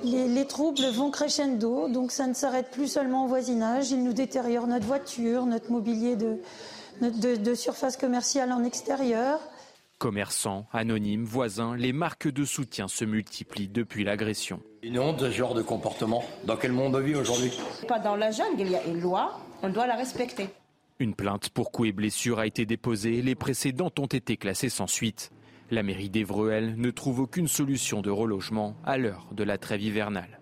Les, troubles vont crescendo, donc ça ne s'arrête plus seulement au voisinage. Ils nous détériorent notre voiture, notre mobilier de surface commerciale en extérieur. Commerçants, anonymes, voisins, les marques de soutien se multiplient depuis l'agression. Une honte ce genre de comportement. Dans quel monde on vit aujourd'hui? Pas dans la jungle, il y a une loi, on doit la respecter. Une plainte pour coups et blessures a été déposée, les précédentes ont été classées sans suite. La mairie d'Evreux, elle, ne trouve aucune solution de relogement à l'heure de la trêve hivernale.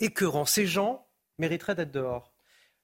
Écœurant, ces gens mériteraient d'être dehors?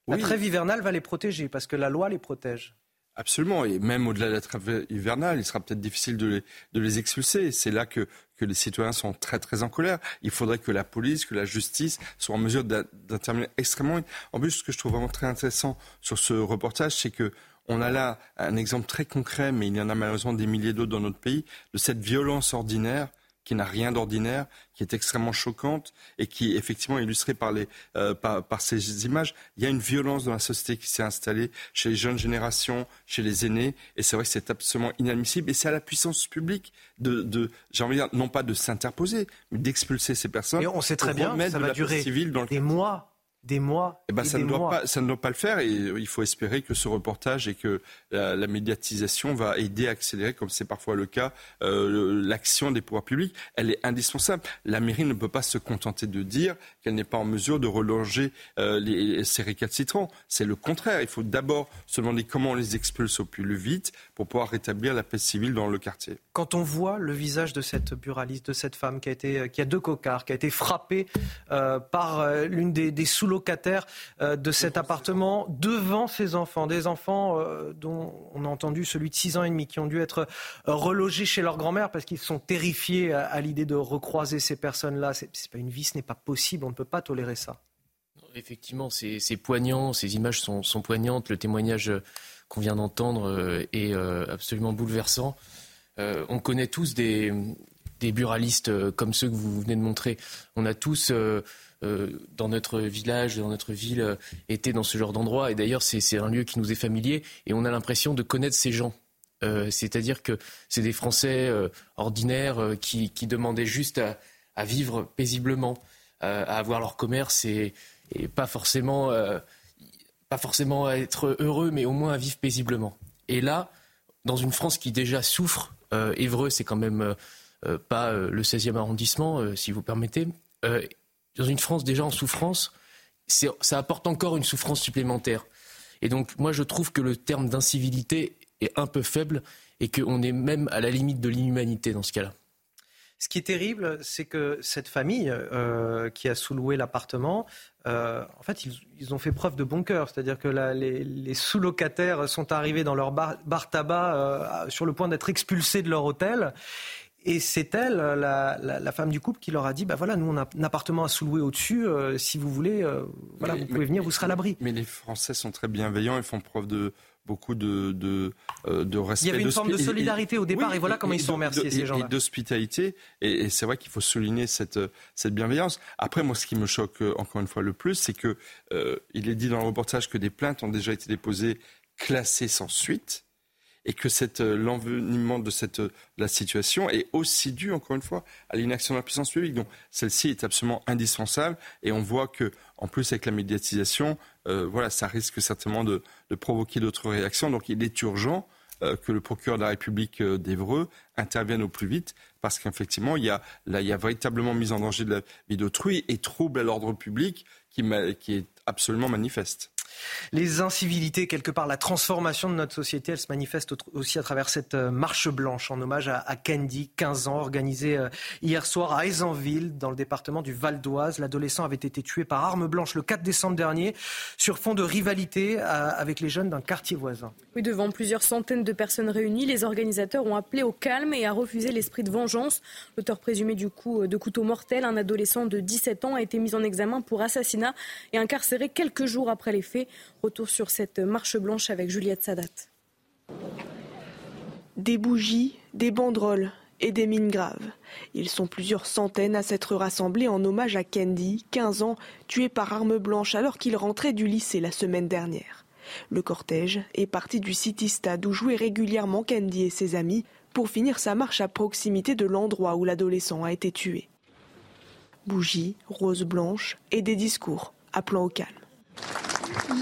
La trêve hivernale va les protéger parce que la loi les protège. Absolument, et même au-delà de la trêve hivernale, il sera peut-être difficile de les, de les expulser. C'est là que, que les citoyens sont très très en colère. Il faudrait que la police, que la justice soient en mesure d'intervenir extrêmement. En plus, ce que je trouve vraiment très intéressant sur ce reportage, c'est que on a là un exemple très concret, mais il y en a malheureusement des milliers d'autres dans notre pays, de cette violence ordinaire qui n'a rien d'ordinaire, qui est extrêmement choquante et qui est effectivement illustrée par, les, euh, par, par, ces images. Il y a une violence dans la société qui s'est installée chez les jeunes générations, chez les aînés, et c'est vrai que c'est absolument inadmissible. Et c'est à la puissance publique de, de j'ai envie de dire, non pas de s'interposer, mais d'expulser ces personnes. Et on sait très bien, ça va durer des mois des mois. Eh ben, ça, ne doit Pas, ça ne doit pas le faire et il faut espérer que ce reportage et que la, médiatisation va aider à accélérer, comme c'est parfois le cas, euh, l'action des pouvoirs publics. Elle est indispensable. La mairie ne peut pas se contenter de dire qu'elle n'est pas en mesure de relonger euh, les, ces récalcitrants. C'est le contraire. Il faut d'abord se demander comment on les expulse au plus vite pour pouvoir rétablir la paix civile dans le quartier. Quand on voit le visage de cette buraliste, de cette femme qui a, été, qui a deux cocards, qui a été frappée euh, par l'une des, des sous locataire euh, de cet appartement devant ses enfants, des enfants euh, dont on a entendu celui de 6 ans et demi qui ont dû être euh, relogés chez leur grand-mère parce qu'ils sont terrifiés à, l'idée de recroiser ces personnes-là. C'est pas une vie, ce n'est pas possible, on ne peut pas tolérer ça. Effectivement, c'est poignant, ces images sont, poignantes, le témoignage qu'on vient d'entendre est absolument bouleversant. on connaît tous des, buralistes comme ceux que vous venez de montrer. On a tous dans notre village, dans notre ville, euh, était dans ce genre d'endroit. Et d'ailleurs, c'est un lieu qui nous est familier et on a l'impression de connaître ces gens. Euh, c'est-à-dire que c'est des Français ordinaires qui, demandaient juste à, vivre paisiblement, à avoir leur commerce et, pas forcément, pas forcément être heureux, mais au moins à vivre paisiblement. Et là, dans une France qui déjà souffre, Évreux, c'est quand même pas le 16e arrondissement, si vous permettez dans une France déjà en souffrance, ça apporte encore une souffrance supplémentaire. Et donc, moi, je trouve que le terme d'incivilité est un peu faible et qu'on est même à la limite de l'inhumanité dans ce cas-là. Ce qui est terrible, c'est que cette famille euh, qui a sous-loué l'appartement, euh, en fait, ils, ont fait preuve de bon cœur. C'est-à-dire que les, sous-locataires sont arrivés dans leur bar, tabac euh, sur le point d'être expulsés de leur hôtel. Et c'est elle, la, femme du couple, qui leur a dit, bah voilà, nous on a un appartement à sous-louer au-dessus, euh, si vous voulez, euh, voilà, vous pouvez venir, vous serez à l'abri. Mais les Français sont très bienveillants, ils font preuve de beaucoup de, de, euh, de respect. Il y avait une forme de solidarité au départ, et, voilà comment ils sont remerciés, ces gens-là. Et d'hospitalité, et, c'est vrai qu'il faut souligner cette, cette bienveillance. Après, moi, ce qui me choque encore une fois le plus, c'est que il est dit dans le reportage que des plaintes ont déjà été déposées, classées sans suite et que cette, euh, l'envenimement de cette, euh, la situation est aussi dû, encore une fois, à l'inaction de la puissance publique. Donc celle-ci est absolument indispensable et on voit que, en plus, avec la médiatisation, euh, voilà, ça risque certainement de, de provoquer d'autres réactions. Donc il est urgent que le procureur de la République d'Evreux intervienne au plus vite, parce qu'effectivement, il y a, là, il y a véritablement mise en danger de la vie d'autrui et trouble à l'ordre public qui, qui est absolument manifeste. Les incivilités, quelque part, la transformation de notre société, elle se manifeste aussi à travers cette euh, marche blanche en hommage à, Candy, 15 ans, organisée euh, hier soir à Aisanville, dans le département du Val d'Oise. L'adolescent avait été tué par arme blanche le 4 décembre dernier, sur fond de rivalité euh, avec les jeunes d'un quartier voisin. Oui, devant plusieurs centaines de personnes réunies, les organisateurs ont appelé au calme et à refuser l'esprit de vengeance. L'auteur présumé du coup de couteau mortel, un adolescent de 17 ans, a été mis en examen pour assassinat et incarcéré quelques jours après les faits. Retour sur cette marche blanche avec Juliette Sadat. Des bougies, des banderoles et des mines graves. Ils sont plusieurs centaines à s'être rassemblés en hommage à Candy, 15 ans, tué par arme blanche alors qu'il rentrait du lycée la semaine dernière. Le cortège est parti du City Stade où jouait régulièrement Candy et ses amis pour finir sa marche à proximité de l'endroit où l'adolescent a été tué. Bougies, roses blanches et des discours appelant au calme.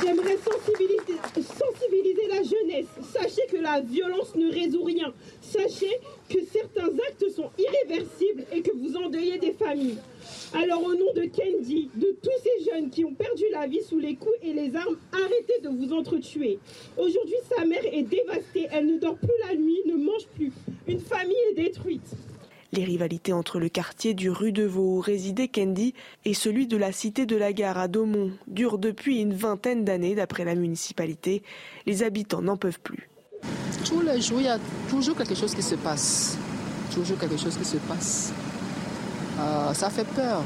J'aimerais sensibiliser, la jeunesse. Sachez que la violence ne résout rien. Sachez que certains actes sont irréversibles et que vous endeuillez des familles. Alors au nom de Candy, de tous ces jeunes qui ont perdu la vie sous les coups et les armes, arrêtez de vous entretuer. Aujourd'hui, sa mère est dévastée, elle ne dort plus la nuit, ne mange plus. Une famille est détruite. Les rivalités entre le quartier du rue de Vaux où résidait Candy et celui de la cité de la gare à Daumont durent depuis une vingtaine d'années d'après la municipalité. Les habitants n'en peuvent plus. Tous les jours, il y a toujours quelque chose qui se passe. Toujours quelque chose qui se passe. Euh, ça fait peur.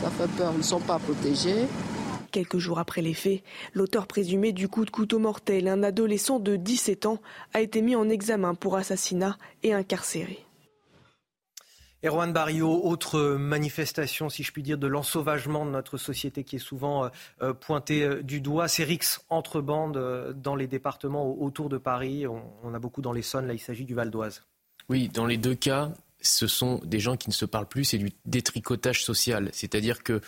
Ça fait peur. Ils ne sont pas protégés. Quelques jours après les faits, l'auteur présumé du coup de couteau mortel, un adolescent de 17 ans, a été mis en examen pour assassinat et incarcéré. Erwan Barrio, autre manifestation, si je puis dire, de l'ensauvagement de notre société qui est souvent euh, euh, pointée du doigt, c'est Rix entre bandes dans les départements autour de Paris. On, a beaucoup dans l'Essonne, là il s'agit du Val d'Oise. Oui, dans les deux cas, ce sont des gens qui ne se parlent plus, c'est du détricotage social. C'est-à-dire que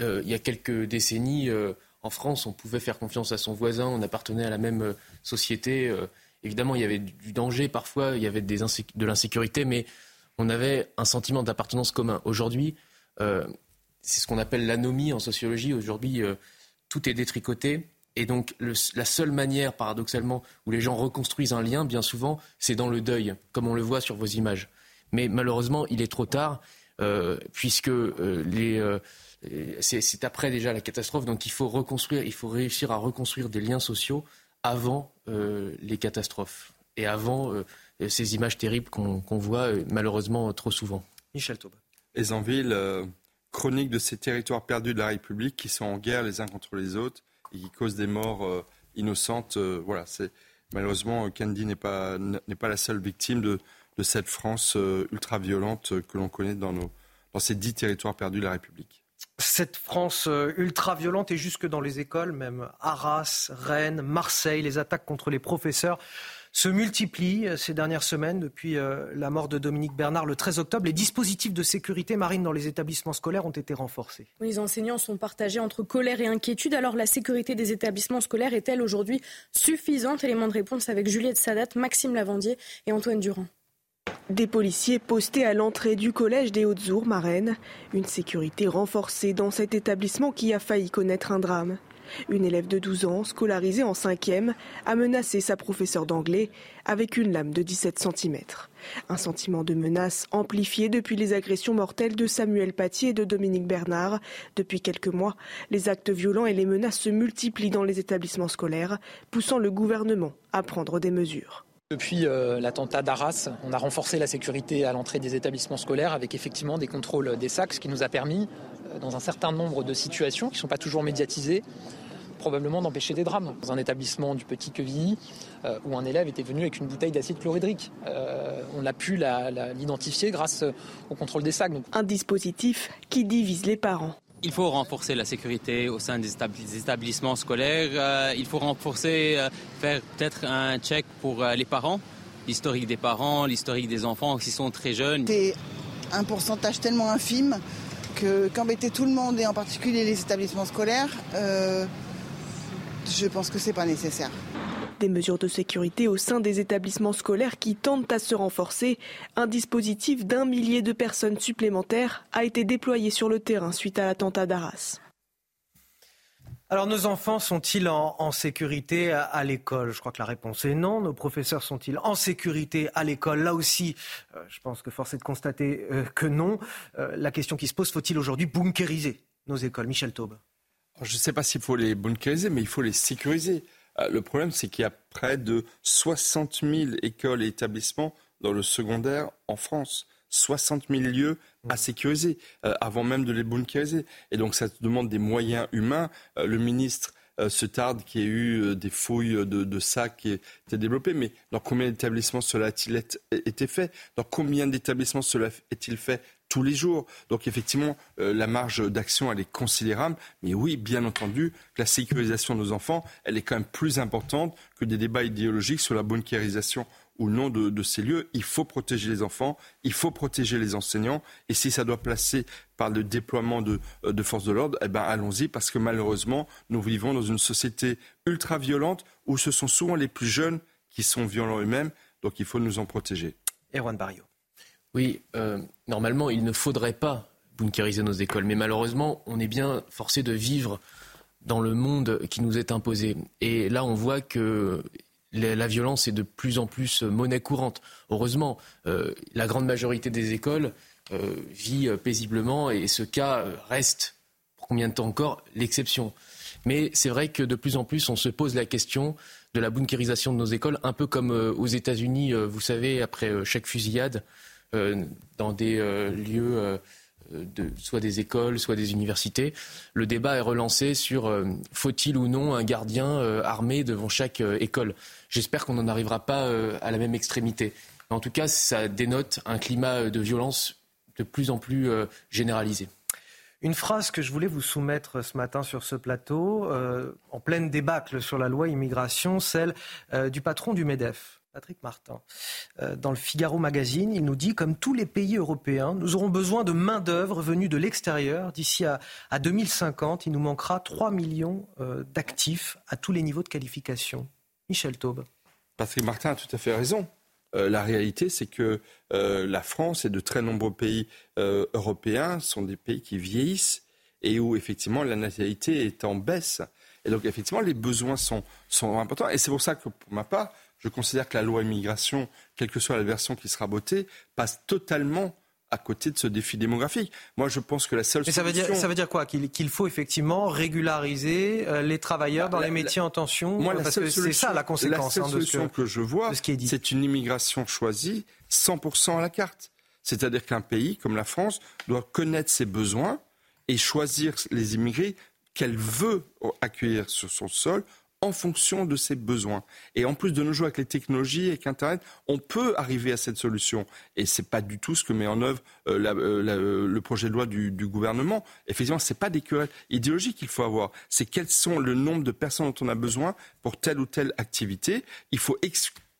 euh, il y a quelques décennies, euh, en France, on pouvait faire confiance à son voisin, on appartenait à la même euh, société. évidemment, il y avait du danger parfois, il y avait de l'insécurité, mais on avait un sentiment d'appartenance commun. Aujourd'hui, c'est ce qu'on appelle l'anomie en sociologie. Aujourd'hui, tout est détricoté. Et donc, la seule manière, paradoxalement, où les gens reconstruisent un lien, bien souvent, c'est dans le deuil, comme on le voit sur vos images. Mais malheureusement, il est trop tard, euh, puisque euh, euh, c'est après déjà la catastrophe. Donc il faut reconstruire, il faut réussir à reconstruire des liens sociaux avant les catastrophes et avant ces images terribles qu'on voit malheureusement trop souvent. Michel Taube. Les Envilles, chronique de ces territoires perdus de la République qui sont en guerre les uns contre les autres et qui causent des morts innocentes. voilà, c'est malheureusement Candy n'est pas n'est pas la seule victime de de cette France euh, ultra-violente que l'on connaît dans, nos, dans ces dix territoires perdus de la République. Cette France euh, ultra-violente et jusque dans les écoles, même Arras, Rennes, Marseille, les attaques contre les professeurs se multiplient euh, ces dernières semaines depuis la mort de Dominique Bernard le 13 octobre. Les dispositifs de sécurité marine dans les établissements scolaires ont été renforcés. Les enseignants sont partagés entre colère et inquiétude. Alors la sécurité des établissements scolaires est-elle aujourd'hui suffisante? Élément de réponse avec Juliette Sadat, Maxime Lavandier et Antoine Durand. Des policiers postés à l'entrée du collège des Hautes-Ours, Marraine. Une sécurité renforcée dans cet établissement qui a failli connaître un drame. Une élève de 12 ans, scolarisée en 5e, a menacé sa professeure d'anglais avec une lame de 17 cm. Un sentiment de menace amplifié depuis les agressions mortelles de Samuel Paty et de Dominique Bernard. Depuis quelques mois, les actes violents et les menaces se multiplient dans les établissements scolaires, poussant le gouvernement à prendre des mesures. Depuis euh, l'attentat d'Arras, on a renforcé la sécurité à l'entrée des établissements scolaires avec effectivement des contrôles des sacs, ce qui nous a permis, euh, dans un certain nombre de situations qui ne sont pas toujours médiatisées, probablement d'empêcher des drames. Dans un établissement du Petit Quevilly, euh, où un élève était venu avec une bouteille d'acide chlorhydrique. on a pu l'identifier grâce au contrôle des sacs. Un dispositif qui divise les parents. Il faut renforcer la sécurité au sein des établissements scolaires. Euh, il faut renforcer, euh, faire peut-être un check pour euh, les parents, l'historique des parents, l'historique des enfants qui sont très jeunes. C'est un pourcentage tellement infime que qu'embêter tout le monde et en particulier les établissements scolaires, je pense que c'est pas nécessaire. Des mesures de sécurité au sein des établissements scolaires qui tentent à se renforcer. Un dispositif d'un millier de personnes supplémentaires a été déployé sur le terrain suite à l'attentat d'Arras. Alors nos enfants sont-ils en, sécurité à, l'école? Je crois que la réponse est non. Nos professeurs sont-ils en sécurité à l'école? Là aussi, euh, je pense que force est de constater euh, que non. Euh, la question qui se pose, faut-il aujourd'hui bunkériser nos écoles? Michel Taube. Je ne sais pas s'il faut les bunkériser, mais il faut les sécuriser. le problème, c'est qu'il y a près de 60 000 écoles et établissements dans le secondaire en France. 60 000 lieux à sécuriser, euh, avant même de les bunkeriser. Et donc ça demande des moyens humains. Euh, le ministre euh, se tarde qu'il y ait eu des fouilles de, sacs qui étaient développées, mais dans combien d'établissements cela a-t-il été fait? Dans combien d'établissements cela est-il fait tous les jours? Donc effectivement, la marge d'action, elle est considérable. Mais oui, bien entendu, la sécurisation de nos enfants, elle est quand même plus importante que des débats idéologiques sur la bunkérisation ou non de, ces lieux. Il faut protéger les enfants, il faut protéger les enseignants. Et si ça doit passer par le déploiement de, euh, forces de l'ordre, eh ben allons-y, parce que malheureusement, nous vivons dans une société ultra violente où ce sont souvent les plus jeunes qui sont violents eux-mêmes. Donc il faut nous en protéger. Erwan Barrio. Oui, euh, normalement, il ne faudrait pas bunkériser nos écoles. Mais malheureusement, on est bien forcé de vivre dans le monde qui nous est imposé. Et là, on voit que la violence est de plus en plus monnaie courante. Heureusement, euh, la grande majorité des écoles euh, vit euh, paisiblement et ce cas reste, pour combien de temps encore, l'exception. Mais c'est vrai que de plus en plus, on se pose la question de la bunkérisation de nos écoles, un peu comme aux États-Unis, vous savez, après chaque fusillade, dans des lieux de, soit des écoles, soit des universités. Le débat est relancé sur faut-il ou non un gardien armé devant chaque école. J'espère qu'on n'en arrivera pas euh, à la même extrémité. En tout cas, ça dénote un climat de violence de plus en plus euh, généralisé. Une phrase que je voulais vous soumettre ce matin sur ce plateau, euh, en pleine débâcle sur la loi immigration, celle du patron du MEDEF, Patrick Martin. dans le Figaro Magazine, il nous dit, comme tous les pays européens, nous aurons besoin de main-d'œuvre venue de l'extérieur. D'ici à, à, 2050, il nous manquera 3 millions d'actifs à tous les niveaux de qualification. Michel Taube. Patrick Martin a tout à fait raison. Euh, la réalité, c'est que euh, la France et de très nombreux pays euh, européens sont des pays qui vieillissent et où effectivement la natalité est en baisse. Et donc effectivement, les besoins sont, sont importants. Et c'est pour ça que pour ma part, je considère que la loi immigration, quelle que soit la version qui sera votée, passe totalement à côté de ce défi démographique. Moi, je pense que la seule Mais ça veut dire, ça veut dire quoi? Qu'il faut effectivement régulariser euh, les travailleurs dans les métiers en tension? Moi, parce que c'est ça la conséquence. La seule hein, solution que, je vois, c'est une immigration choisie 100% à la carte. C'est-à-dire qu'un pays comme la France doit connaître ses besoins et choisir les immigrés qu'elle veut accueillir sur son sol en fonction de ses besoins. Et en plus de nos jours avec les technologies et Internet, on peut arriver à cette solution. Et c'est pas du tout ce que met en œuvre euh, euh, euh, le projet de loi du, gouvernement. Effectivement, c'est pas des querelles idéologiques qu'il faut avoir. C'est quels sont le nombre de personnes dont on a besoin pour telle ou telle activité. Il faut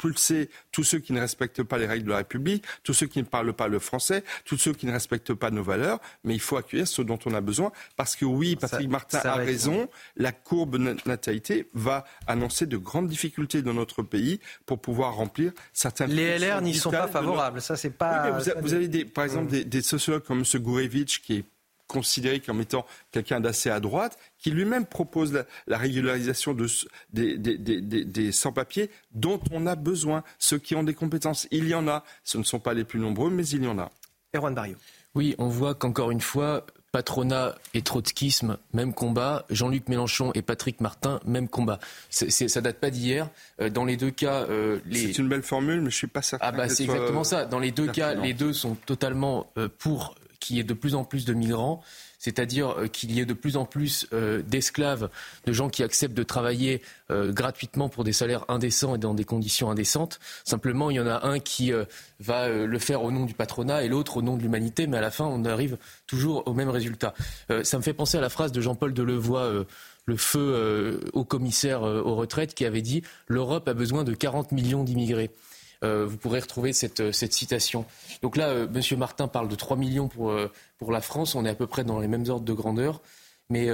expulser tous ceux qui ne respectent pas les règles de la République, tous ceux qui ne parlent pas le français, tous ceux qui ne respectent pas nos valeurs, mais il faut accueillir ceux dont on a besoin, parce que oui, Patrick Martin a raison, la courbe natalité va annoncer de grandes difficultés dans notre pays pour pouvoir remplir certains... Les LR n'y sont pas favorables, ça c'est pas... vous, avez des, par exemple des, des sociologues comme M. Gourevitch qui est considéré comme étant quelqu'un d'assez à droite, qui lui-même propose la, régularisation de, des, sans-papiers dont on a besoin, ceux qui ont des compétences. Il y en a. Ce ne sont pas les plus nombreux, mais il y en a. Erwan Barrio. Oui, on voit qu'encore une fois, patronat et trotskisme, même combat. Jean-Luc Mélenchon et Patrick Martin, même combat. Ça ça date pas d'hier. Euh, dans les deux cas, euh, c'est une belle formule, mais je suis pas certain. Ah bah c'est exactement ça. Dans les deux cas, les deux sont totalement euh, pour qu'il y ait de plus en plus de migrants, c'est-à-dire euh, qu'il y ait de plus en plus euh, d'esclaves, de gens qui acceptent de travailler euh, gratuitement pour des salaires indécents et dans des conditions indécentes. Simplement, il y en a un qui va le faire au nom du patronat et l'autre au nom de l'humanité, mais à la fin, on arrive toujours au même résultat. ça me fait penser à la phrase de Jean-Paul Delevoye le feu au commissaire aux retraites qui avait dit l'Europe a besoin de 40 millions d'immigrés. Euh, vous pourrez retrouver cette, euh, cette citation. Donc là, euh, M. Martin parle de 3 millions pour, pour la France. On est à peu près dans les mêmes ordres de grandeur. Mais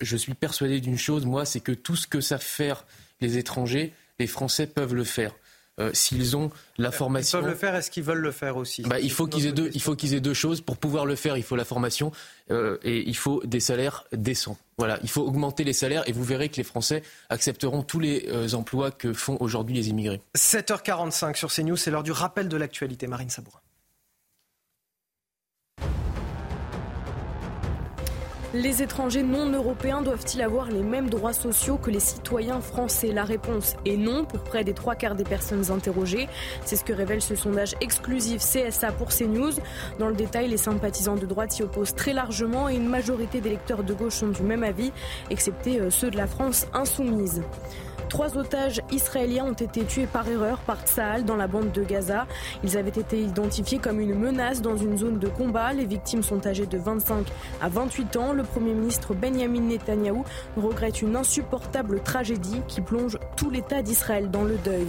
je suis persuadé d'une chose, moi, c'est que tout ce que savent faire les étrangers, les Français peuvent le faire. euh, s'ils ont la formation. Ils peuvent le faire, est-ce qu'ils veulent le faire aussi? Bah, il, faut qu'ils aient deux, il faut qu'ils aient deux choses. Pour pouvoir le faire, il faut la formation euh, et il faut des salaires décents. Voilà, il faut augmenter les salaires et vous verrez que les Français accepteront tous les euh, emplois que font aujourd'hui les immigrés. 7h45 sur CNews, c'est l'heure du rappel de l'actualité. Marine Sabourin. Les étrangers non européens doivent-ils avoir les mêmes droits sociaux que les citoyens français? La réponse est non pour près des trois quarts des personnes interrogées. C'est ce que révèle ce sondage exclusif CSA pour CNews. Dans le détail, les sympathisants de droite s'y opposent très largement et une majorité d'électeurs de gauche sont du même avis, excepté euh, ceux de la France insoumise. Trois otages israéliens ont été tués par erreur par Tsahal dans la bande de Gaza. Ils avaient été identifiés comme une menace dans une zone de combat. Les victimes sont âgées de 25 à 28 ans. Le Premier ministre Benjamin Netanyahou regrette une insupportable tragédie qui plonge tout l'État d'Israël dans le deuil.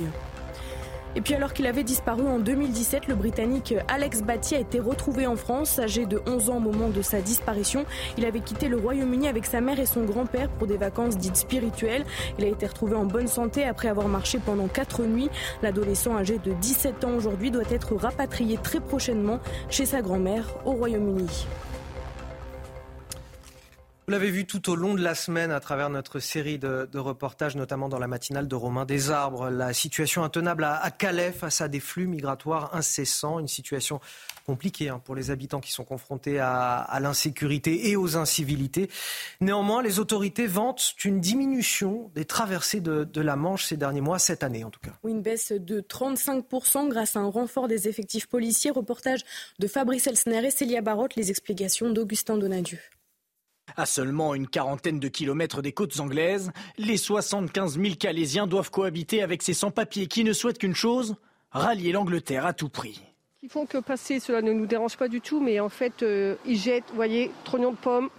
Et puis alors qu'il avait disparu en 2017, le Britannique Alex Batty a été retrouvé en France, âgé de 11 ans au moment de sa disparition. Il avait quitté le Royaume-Uni avec sa mère et son grand-père pour des vacances dites spirituelles. Il a été retrouvé en bonne santé après avoir marché pendant 4 nuits. L'adolescent âgé de 17 ans aujourd'hui doit être rapatrié très prochainement chez sa grand-mère au Royaume-Uni. Vous l'avez vu tout au long de la semaine à travers notre série de, reportages, notamment dans la matinale de Romain Desarbres. La situation intenable à, Calais face à des flux migratoires incessants, une situation compliquée hein, pour les habitants qui sont confrontés à, l'insécurité et aux incivilités. Néanmoins, les autorités vantent une diminution des traversées de, la Manche ces derniers mois, cette année en tout cas. Une baisse de 35% grâce à un renfort des effectifs policiers. Reportage de Fabrice Elsner et Célia Barotte, les explications d'Augustin Donadieu. À seulement une quarantaine de kilomètres des côtes anglaises, les 75 000 Calaisiens doivent cohabiter avec ces sans-papiers qui ne souhaitent qu'une chose, rallier l'Angleterre à tout prix. Ils font que passer, cela ne nous dérange pas du tout, mais en fait, euh, ils jettent, vous voyez, trognons de pommes,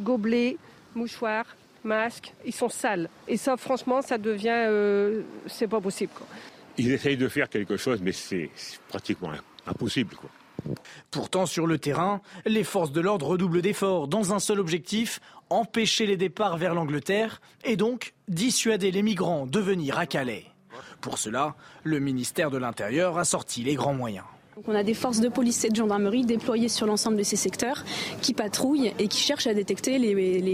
gobelets, mouchoirs, masques, ils sont sales. Et ça, franchement, ça devient, euh, c'est pas possible. Ils essayent de faire quelque chose, mais c'est pratiquement impossible. Quoi. Pourtant, sur le terrain, les forces de l'ordre redoublent d'efforts dans un seul objectif, empêcher les départs vers l'Angleterre et donc dissuader les migrants de venir à Calais. Pour cela, le ministère de l'Intérieur a sorti les grands moyens on a des forces de police et de gendarmerie déployées sur l'ensemble de ces secteurs qui patrouillent et qui cherchent à détecter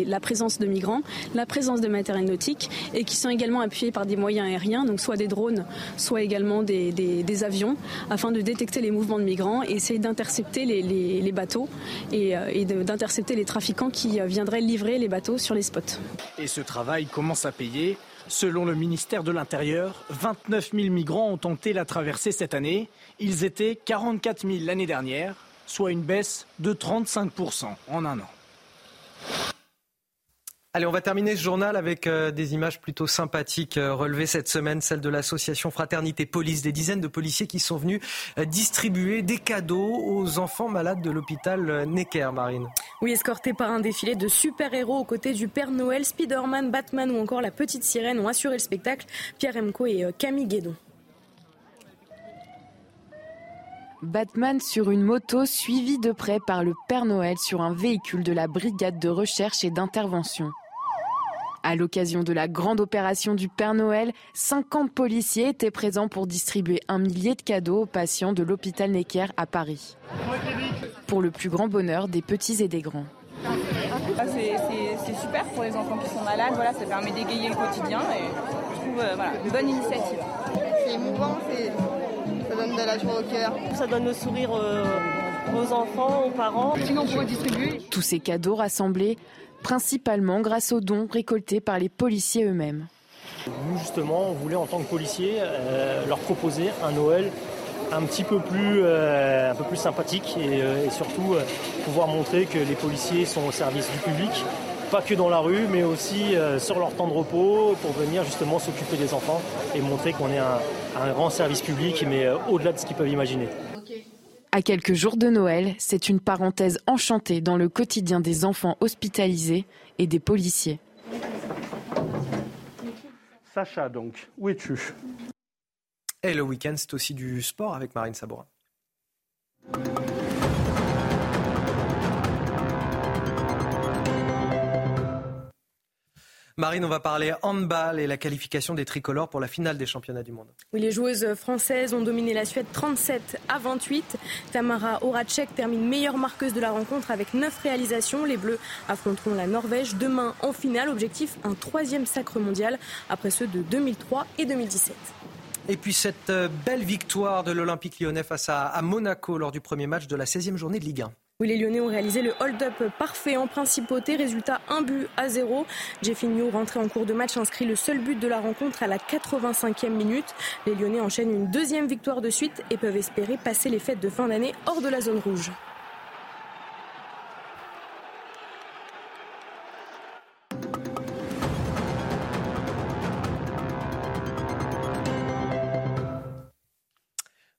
la présence de migrants, la présence de matériel nautique et qui sont également appuyés par des moyens aériens, donc soit des drones, soit également des, avions, afin de détecter les mouvements de migrants et essayer d'intercepter les, bateaux et, euh, et d'intercepter les trafiquants qui viendraient livrer les bateaux sur les spots. Et ce travail commence à payer. Selon le ministère de l'Intérieur, 29 000 migrants ont tenté la traversée cette année. Ils étaient 44 000 l'année dernière, soit une baisse de 35% en un an. Allez, on va terminer ce journal avec euh, des images plutôt sympathiques euh, relevées cette semaine, celle de l'association Fraternité Police. Des dizaines de policiers qui sont venus euh, distribuer des cadeaux aux enfants malades de l'hôpital Necker, Marine. Oui, escortés par un défilé de super-héros aux côtés du Père Noël, Spider-Man, Batman ou encore la Petite Sirène ont assuré le spectacle. Pierre Emco et Camille Guédon. Batman sur une moto suivi de près par le Père Noël sur un véhicule de la brigade de recherche et d'intervention. À l'occasion de la grande opération du Père Noël, 50 policiers étaient présents pour distribuer un millier de cadeaux aux patients de l'hôpital Necker à Paris. Pour le plus grand bonheur des petits et des grands. Ah, c'est super pour les enfants qui sont malades, voilà, ça permet d'égayer le quotidien et je trouve euh, voilà, une bonne initiative. C'est émouvant, ça donne de la joie au cœur. Ça donne le sourire euh, aux enfants, aux parents. Sinon, on pourrait distribuer. Tous ces cadeaux rassemblés principalement grâce aux dons récoltés par les policiers eux-mêmes. Nous, justement, on voulait, en tant que policiers, euh, leur proposer un Noël un petit peu plus, euh, sympathique et, surtout pouvoir montrer que les policiers sont au service du public, pas que dans la rue, mais aussi sur leur temps de repos pour venir justement s'occuper des enfants et montrer qu'on est un, grand service public, mais euh, au-delà de ce qu'ils peuvent imaginer. À quelques jours de Noël, c'est une parenthèse enchantée dans le quotidien des enfants hospitalisés et des policiers. Sacha, donc, où es-tu? Et le week-end, c'est aussi du sport avec Marine Sabourin. Marine, on va parler handball et la qualification des tricolores pour la finale des championnats du monde. Oui, les joueuses françaises ont dominé la Suède 37 à 28. Tamara Horacek termine meilleure marqueuse de la rencontre avec 9 réalisations. Les Bleus affronteront la Norvège demain en finale. Objectif un troisième sacre mondial après ceux de 2003 et 2017. Et puis cette euh, belle victoire de l'Olympique lyonnais face à, Monaco lors du premier match de la 16e journée de Ligue 1. Oui, les Lyonnais ont réalisé le hold-up parfait en principauté. Résultat, un but à zéro. Jeffinho, rentré en cours de match, inscrit le seul but de la rencontre à la 85e minute. Les Lyonnais enchaînent une deuxième victoire de suite et peuvent espérer passer les fêtes de fin d'année hors de la zone rouge.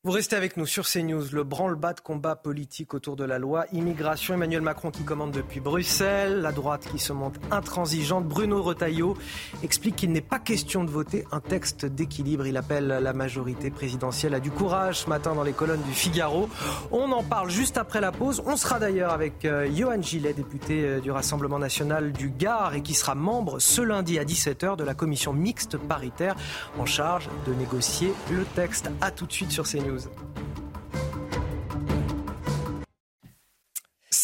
Vous restez avec nous sur CNews. Le branle-bas de combat politique autour de la loi immigration. Emmanuel Macron qui commande depuis Bruxelles. La droite qui se montre intransigeante. Bruno Retailleau explique qu'il n'est pas question de voter un texte d'équilibre. Il appelle la majorité présidentielle à du courage ce matin dans les colonnes du Figaro. On en parle juste après la pause. On sera d'ailleurs avec euh, Johan Gillet, député euh, du Rassemblement national du Gard et qui sera membre ce lundi à 17h de la commission mixte paritaire en charge de négocier le texte. A tout de suite sur CNews.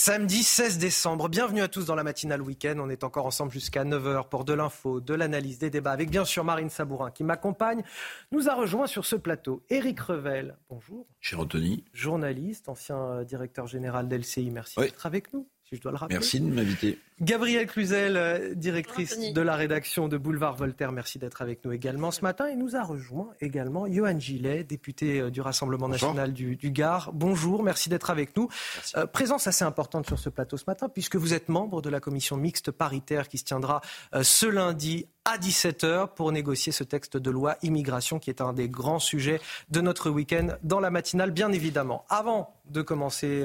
Samedi 16 décembre, bienvenue à tous dans la matinale week-end. On est encore ensemble jusqu'à 9h pour de l'info, de l'analyse, des débats, avec bien sûr Marine Sabourin qui m'accompagne. Nous a rejoint sur ce plateau Éric Revel, bonjour. Cher Anthony. Journaliste, ancien euh, directeur général d'LCI, merci d'être avec nous si je dois le rappeler. Merci de m'inviter. Gabrielle Cluzel, euh, directrice de la rédaction de Boulevard Voltaire, merci d'être avec nous également ce matin. Et nous a rejoint également Johan Gillet, député euh, du Rassemblement national du, Gard. Bonjour, merci d'être avec nous. Euh, présence assez importante sur ce plateau ce matin, puisque vous êtes membre de la commission mixte paritaire qui se tiendra ce lundi à 17h pour négocier ce texte de loi immigration qui est un des grands sujets de notre week-end dans la matinale, bien évidemment. Avant de commencer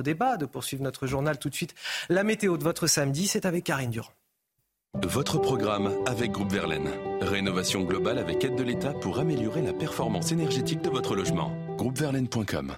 débat, de poursuivre notre journal tout de suite. La météo de votre samedi, c'est avec Karine Durand. Votre programme avec Groupe Verlaine. Rénovation globale avec aide de l'État pour améliorer la performance énergétique de votre logement. Groupeverlaine.com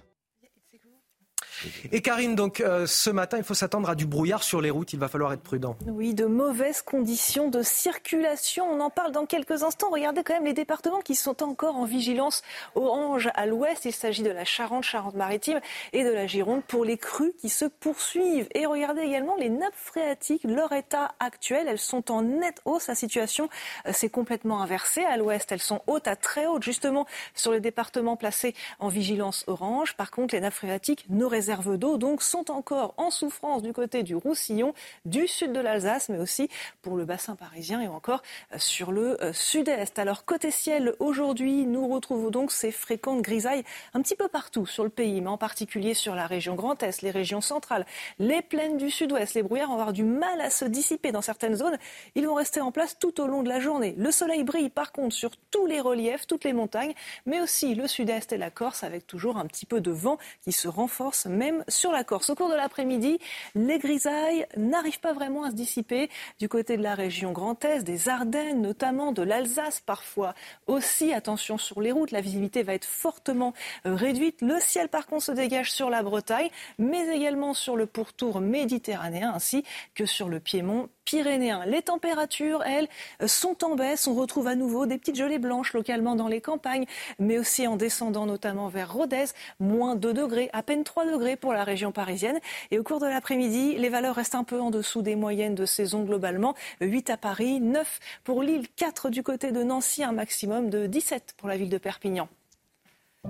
et Karine, donc euh, ce matin, il faut s'attendre à du brouillard sur les routes. Il va falloir être prudent. Oui, de mauvaises conditions de circulation. On en parle dans quelques instants. Regardez quand même les départements qui sont encore en vigilance orange à l'ouest. Il s'agit de la Charente, Charente-Maritime et de la Gironde pour les crues qui se poursuivent. Et regardez également les nappes phréatiques, leur état actuel. Elles sont en nette hausse. La situation euh, s'est complètement inversée. À l'ouest, elles sont hautes à très hautes, justement sur les départements placés en vigilance orange. Par contre, les nappes phréatiques, nos réserves d'eau donc sont encore en souffrance du côté du Roussillon, du sud de l'Alsace, mais aussi pour le bassin parisien et encore euh, sur le euh, sud-est. Alors côté ciel, aujourd'hui, nous retrouvons donc ces fréquentes grisailles un petit peu partout sur le pays, mais en particulier sur la région Grand Est, les régions centrales, les plaines du sud-ouest. Les brouillards vont avoir du mal à se dissiper dans certaines zones. Ils vont rester en place tout au long de la journée. Le soleil brille par contre sur tous les reliefs, toutes les montagnes, mais aussi le sud-est et la Corse avec toujours un petit peu de vent qui se renforce même sur la Corse. Au cours de l'après-midi, les grisailles n'arrivent pas vraiment à se dissiper du côté de la région Grand Est, des Ardennes, notamment de l'Alsace parfois. Aussi, attention sur les routes, la visibilité va être fortement euh, réduite. Le ciel, par contre, se dégage sur la Bretagne, mais également sur le pourtour méditerranéen, ainsi que sur le Piémont pyrénéen. Les températures, elles, sont en baisse. On retrouve à nouveau des petites gelées blanches localement dans les campagnes, mais aussi en descendant notamment vers Rodez, moins 2 degrés, à peine 3 degrés pour la région parisienne. Et au cours de l'après-midi, les valeurs restent un peu en dessous des moyennes de saison globalement. 8 à Paris, 9 pour Lille, 4 du côté de Nancy, un maximum de 17 pour la ville de Perpignan.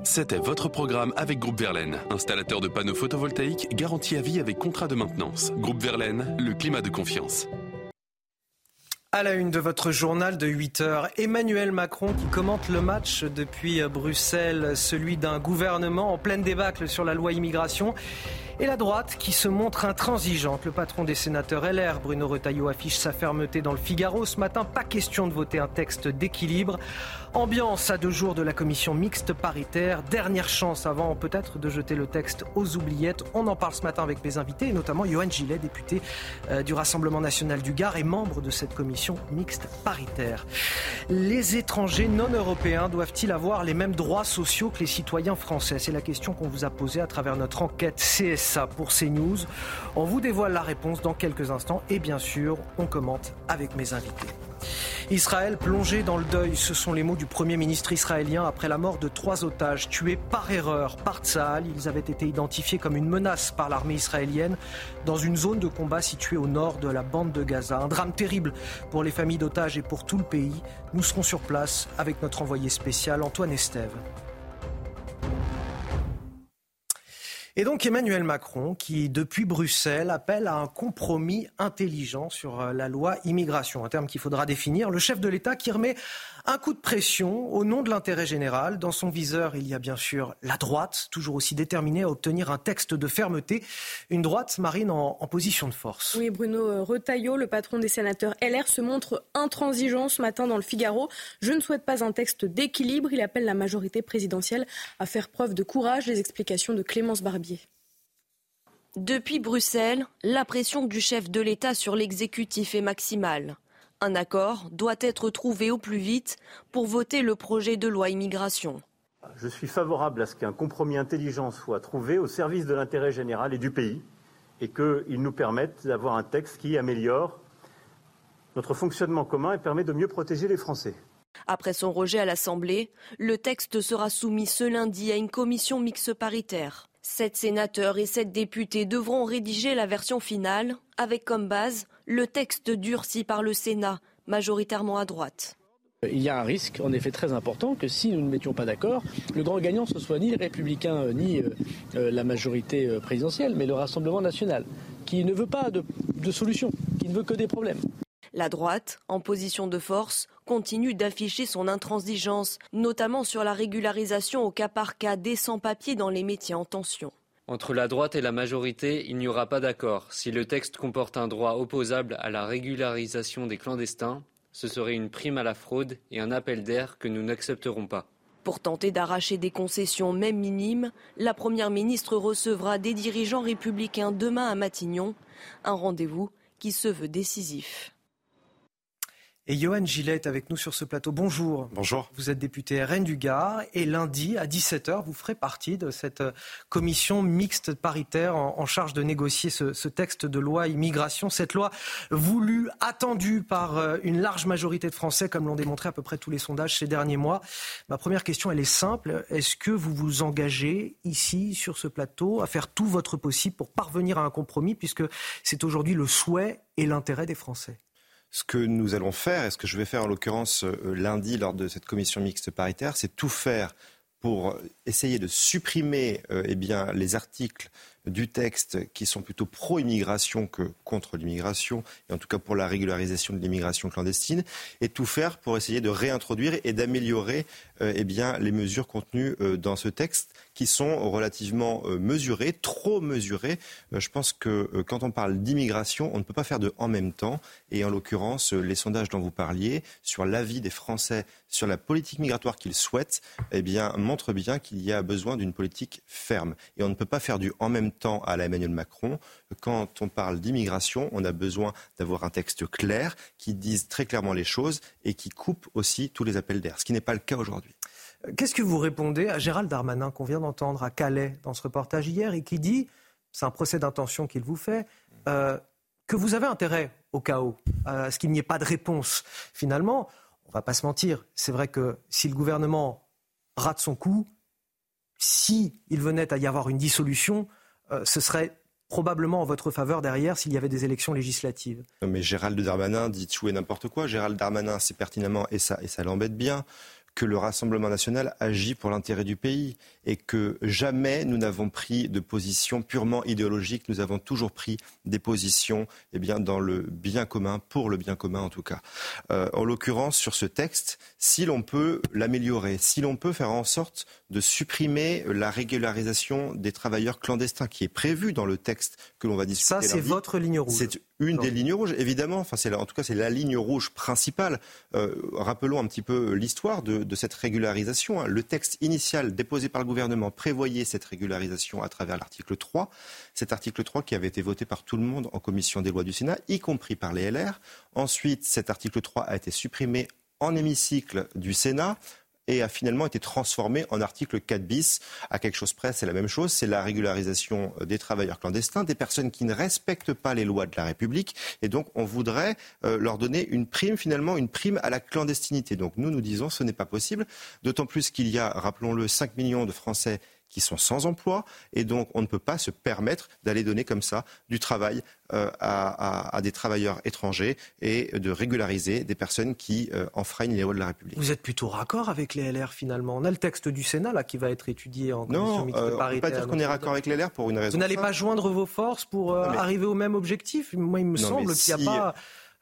C'était votre programme avec Groupe Verlaine, installateur de panneaux photovoltaïques garantie à vie avec contrat de maintenance. Groupe Verlaine, le climat de confiance. À la une de votre journal de 8 heures, Emmanuel Macron qui commente le match depuis Bruxelles, celui d'un gouvernement en pleine débâcle sur la loi immigration et la droite qui se montre intransigeante. Le patron des sénateurs LR, Bruno Retailleau, affiche sa fermeté dans le Figaro. Ce matin, pas question de voter un texte d'équilibre. Ambiance à deux jours de la commission mixte paritaire. Dernière chance avant peut-être de jeter le texte aux oubliettes. On en parle ce matin avec mes invités, et notamment Johan Gillet, député euh, du Rassemblement national du Gard et membre de cette commission mixte paritaire. Les étrangers non européens doivent-ils avoir les mêmes droits sociaux que les citoyens français? C'est la question qu'on vous a posée à travers notre enquête CS ça pour CNews. On vous dévoile la réponse dans quelques instants et bien sûr, on commente avec mes invités. Israël plongé dans le deuil, ce sont les mots du Premier ministre israélien après la mort de trois otages tués par erreur par Tsahal. Ils avaient été identifiés comme une menace par l'armée israélienne dans une zone de combat située au nord de la bande de Gaza. Un drame terrible pour les familles d'otages et pour tout le pays. Nous serons sur place avec notre envoyé spécial Antoine Estève. Et donc Emmanuel Macron, qui depuis Bruxelles appelle à un compromis intelligent sur euh, la loi immigration, un terme qu'il faudra définir, le chef de l'État qui remet un coup de pression au nom de l'intérêt général. Dans son viseur, il y a bien sûr la droite, toujours aussi déterminée à obtenir un texte de fermeté. Une droite marine en, position de force. Oui, Bruno Retailleau, le patron des sénateurs LR, se montre intransigeant ce matin dans le Figaro. Je ne souhaite pas un texte d'équilibre. Il appelle la majorité présidentielle à faire preuve de courage. Les explications de Clémence Barbier. Depuis Bruxelles, la pression du chef de l'État sur l'exécutif est maximale. Un accord doit être trouvé au plus vite pour voter le projet de loi immigration. Je suis favorable à ce qu'un compromis intelligent soit trouvé au service de l'intérêt général et du pays et qu'il nous permette d'avoir un texte qui améliore notre fonctionnement commun et permet de mieux protéger les Français. Après son rejet à l'Assemblée, le texte sera soumis ce lundi à une commission mixte paritaire. Sept sénateurs et sept députés devront rédiger la version finale, avec comme base le texte durci par le Sénat, majoritairement à droite. Il y a un risque, en effet, très important que si nous ne mettions pas d'accord, le grand gagnant ce soit ni les républicains euh, ni euh, euh, la majorité présidentielle, mais le Rassemblement national, qui ne veut pas de, de solution, qui ne veut que des problèmes. La droite, en position de force, continue d'afficher son intransigeance, notamment sur la régularisation au cas par cas des sans-papiers dans les métiers en tension. Entre la droite et la majorité, il n'y aura pas d'accord. Si le texte comporte un droit opposable à la régularisation des clandestins, ce serait une prime à la fraude et un appel d'air que nous n'accepterons pas. Pour tenter d'arracher des concessions même minimes, la Première ministre recevra des dirigeants républicains demain à Matignon, un rendez-vous qui se veut décisif. Et Johan Gillette avec nous sur ce plateau. Bonjour. Bonjour. Vous êtes député RN du Gard et lundi à 17h, vous ferez partie de cette euh, commission mixte paritaire en, charge de négocier ce, texte de loi immigration. Cette loi voulue, attendue par euh, une large majorité de Français, comme l'ont démontré à peu près tous les sondages ces derniers mois. Ma première question, elle est simple. Est-ce que vous vous engagez ici, sur ce plateau, à faire tout votre possible pour parvenir à un compromis, puisque c'est aujourd'hui le souhait et l'intérêt des Français? Ce que nous allons faire, et ce que je vais faire en l'occurrence euh, lundi lors de cette commission mixte paritaire, c'est tout faire pour essayer de supprimer euh, eh bien, les articles du texte qui sont plutôt pro-immigration que contre l'immigration, et en tout cas pour la régularisation de l'immigration clandestine, et tout faire pour essayer de réintroduire et d'améliorer euh, eh bien, les mesures contenues dans ce texte qui sont relativement euh, mesurés, trop mesurés. Euh, je pense que euh, quand on parle d'immigration, on ne peut pas faire de en même temps. Et en l'occurrence, les sondages dont vous parliez sur l'avis des Français sur la politique migratoire qu'ils souhaitent, eh bien, montrent bien qu'il y a besoin d'une politique ferme. Et on ne peut pas faire du en même temps à la Emmanuel Macron. Quand on parle d'immigration, on a besoin d'avoir un texte clair qui dise très clairement les choses et qui coupe aussi tous les appels d'air, ce qui n'est pas le cas aujourd'hui. Qu'est-ce que vous répondez à Gérald Darmanin qu'on vient d'entendre à Calais dans ce reportage hier et qui dit, c'est un procès d'intention qu'il vous fait, euh, que vous avez intérêt au chaos, à ce qu'il n'y ait pas de réponse. Finalement, on ne va pas se mentir, c'est vrai que si le gouvernement rate son coup, si il venait à y avoir une dissolution, euh, ce serait probablement en votre faveur derrière s'il y avait des élections législatives. mais Gérald Darmanin dit tout et n'importe quoi. Gérald Darmanin, c'est pertinemment, et ça, et ça l'embête bien, que le Rassemblement national agit pour l'intérêt du pays et que jamais nous n'avons pris de position purement idéologique. Nous avons toujours pris des positions eh bien, dans le bien commun, pour le bien commun en tout cas. Euh, en l'occurrence, sur ce texte, si l'on peut l'améliorer, si l'on peut faire en sorte de supprimer la régularisation des travailleurs clandestins qui est prévue dans le texte que l'on va discuter. Ça, c'est votre ligne rouge. C'est une des lignes rouges, évidemment. Enfin, c'est en tout cas, c'est la ligne rouge principale. Euh, rappelons un petit peu l'histoire de, de, cette régularisation. Hein. Le texte initial déposé par le gouvernement prévoyait cette régularisation à travers l'article 3. Cet article 3 qui avait été voté par tout le monde en commission des lois du Sénat, y compris par les LR. Ensuite, cet article 3 a été supprimé en hémicycle du Sénat et a finalement été transformé en article 4 bis. À quelque chose près, c'est la même chose. C'est la régularisation des travailleurs clandestins, des personnes qui ne respectent pas les lois de la République. Et donc, on voudrait euh, leur donner une prime, finalement, une prime à la clandestinité. Donc, nous, nous disons, ce n'est pas possible. D'autant plus qu'il y a, rappelons-le, 5 millions de Français qui sont sans emploi et donc on ne peut pas se permettre d'aller donner comme ça du travail euh, à, des travailleurs étrangers et de régulariser des personnes qui euh, enfreignent les lois de la République. Vous êtes plutôt raccord avec les LR finalement On a le texte du Sénat là qui va être étudié en commission mixte paritaire. Non, on ne peut pas dire qu'on est raccord avec les LR pour une raison. Vous n'allez pas joindre vos forces pour euh, arriver au même objectif Moi, il me semble qu'il n'y a pas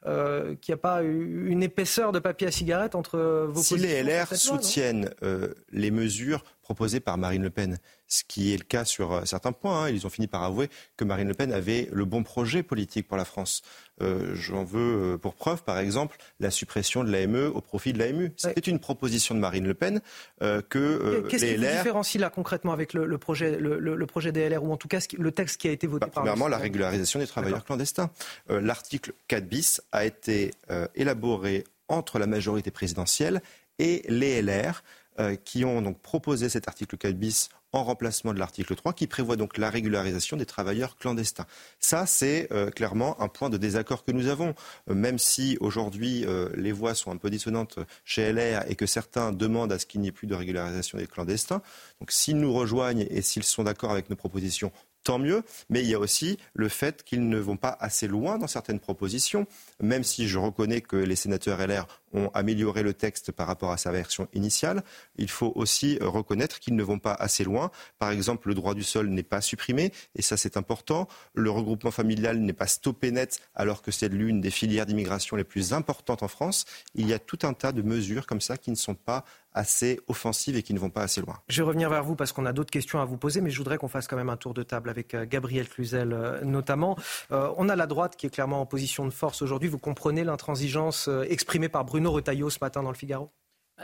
euh, qu'il n'y a pas une épaisseur de papier à cigarette entre vos Si les LR soutiennent euh, les mesures proposées par Marine Le Pen, ce qui est le cas sur euh, certains points. Hein. Ils ont fini par avouer que Marine Le Pen avait le bon projet politique pour la France. Euh, j'en veux pour preuve, par exemple, la suppression de l'AME au profit de l'AMU. C'était une proposition de Marine Le Pen que Qu'est-ce qui LR... différencie là concrètement avec le, projet, le, projet des LR, ou en tout cas le texte qui a été voté bah, par Premièrement, la régularisation des travailleurs clandestins. L'article 4 bis a été élaboré entre la majorité présidentielle et les LR. Euh, qui ont donc proposé cet article 4 bis en remplacement de l'article 3 qui prévoit donc la régularisation des travailleurs clandestins. Ça, c'est euh, clairement un point de désaccord que nous avons, euh, même si aujourd'hui les voix sont un peu dissonantes chez LR et que certains demandent à ce qu'il n'y ait plus de régularisation des clandestins. Donc s'ils nous rejoignent et s'ils sont d'accord avec nos propositions, tant mieux. Mais il y a aussi le fait qu'ils ne vont pas assez loin dans certaines propositions, même si je reconnais que les sénateurs LR ont amélioré le texte par rapport à sa version initiale. Il faut aussi reconnaître qu'ils ne vont pas assez loin. Par exemple, le droit du sol n'est pas supprimé, et ça c'est important. Le regroupement familial n'est pas stoppé net, alors que c'est l'une des filières d'immigration les plus importantes en France. Il y a tout un tas de mesures comme ça qui ne sont pas assez offensives et qui ne vont pas assez loin. Je vais revenir vers vous parce qu'on a d'autres questions à vous poser, mais je voudrais qu'on fasse quand même un tour de table avec euh, Gabriel Cluzel euh, notamment. Euh, on a la droite qui est clairement en position de force aujourd'hui. Vous comprenez l'intransigeance exprimée par Bruno Retailleau ce matin dans le Figaro?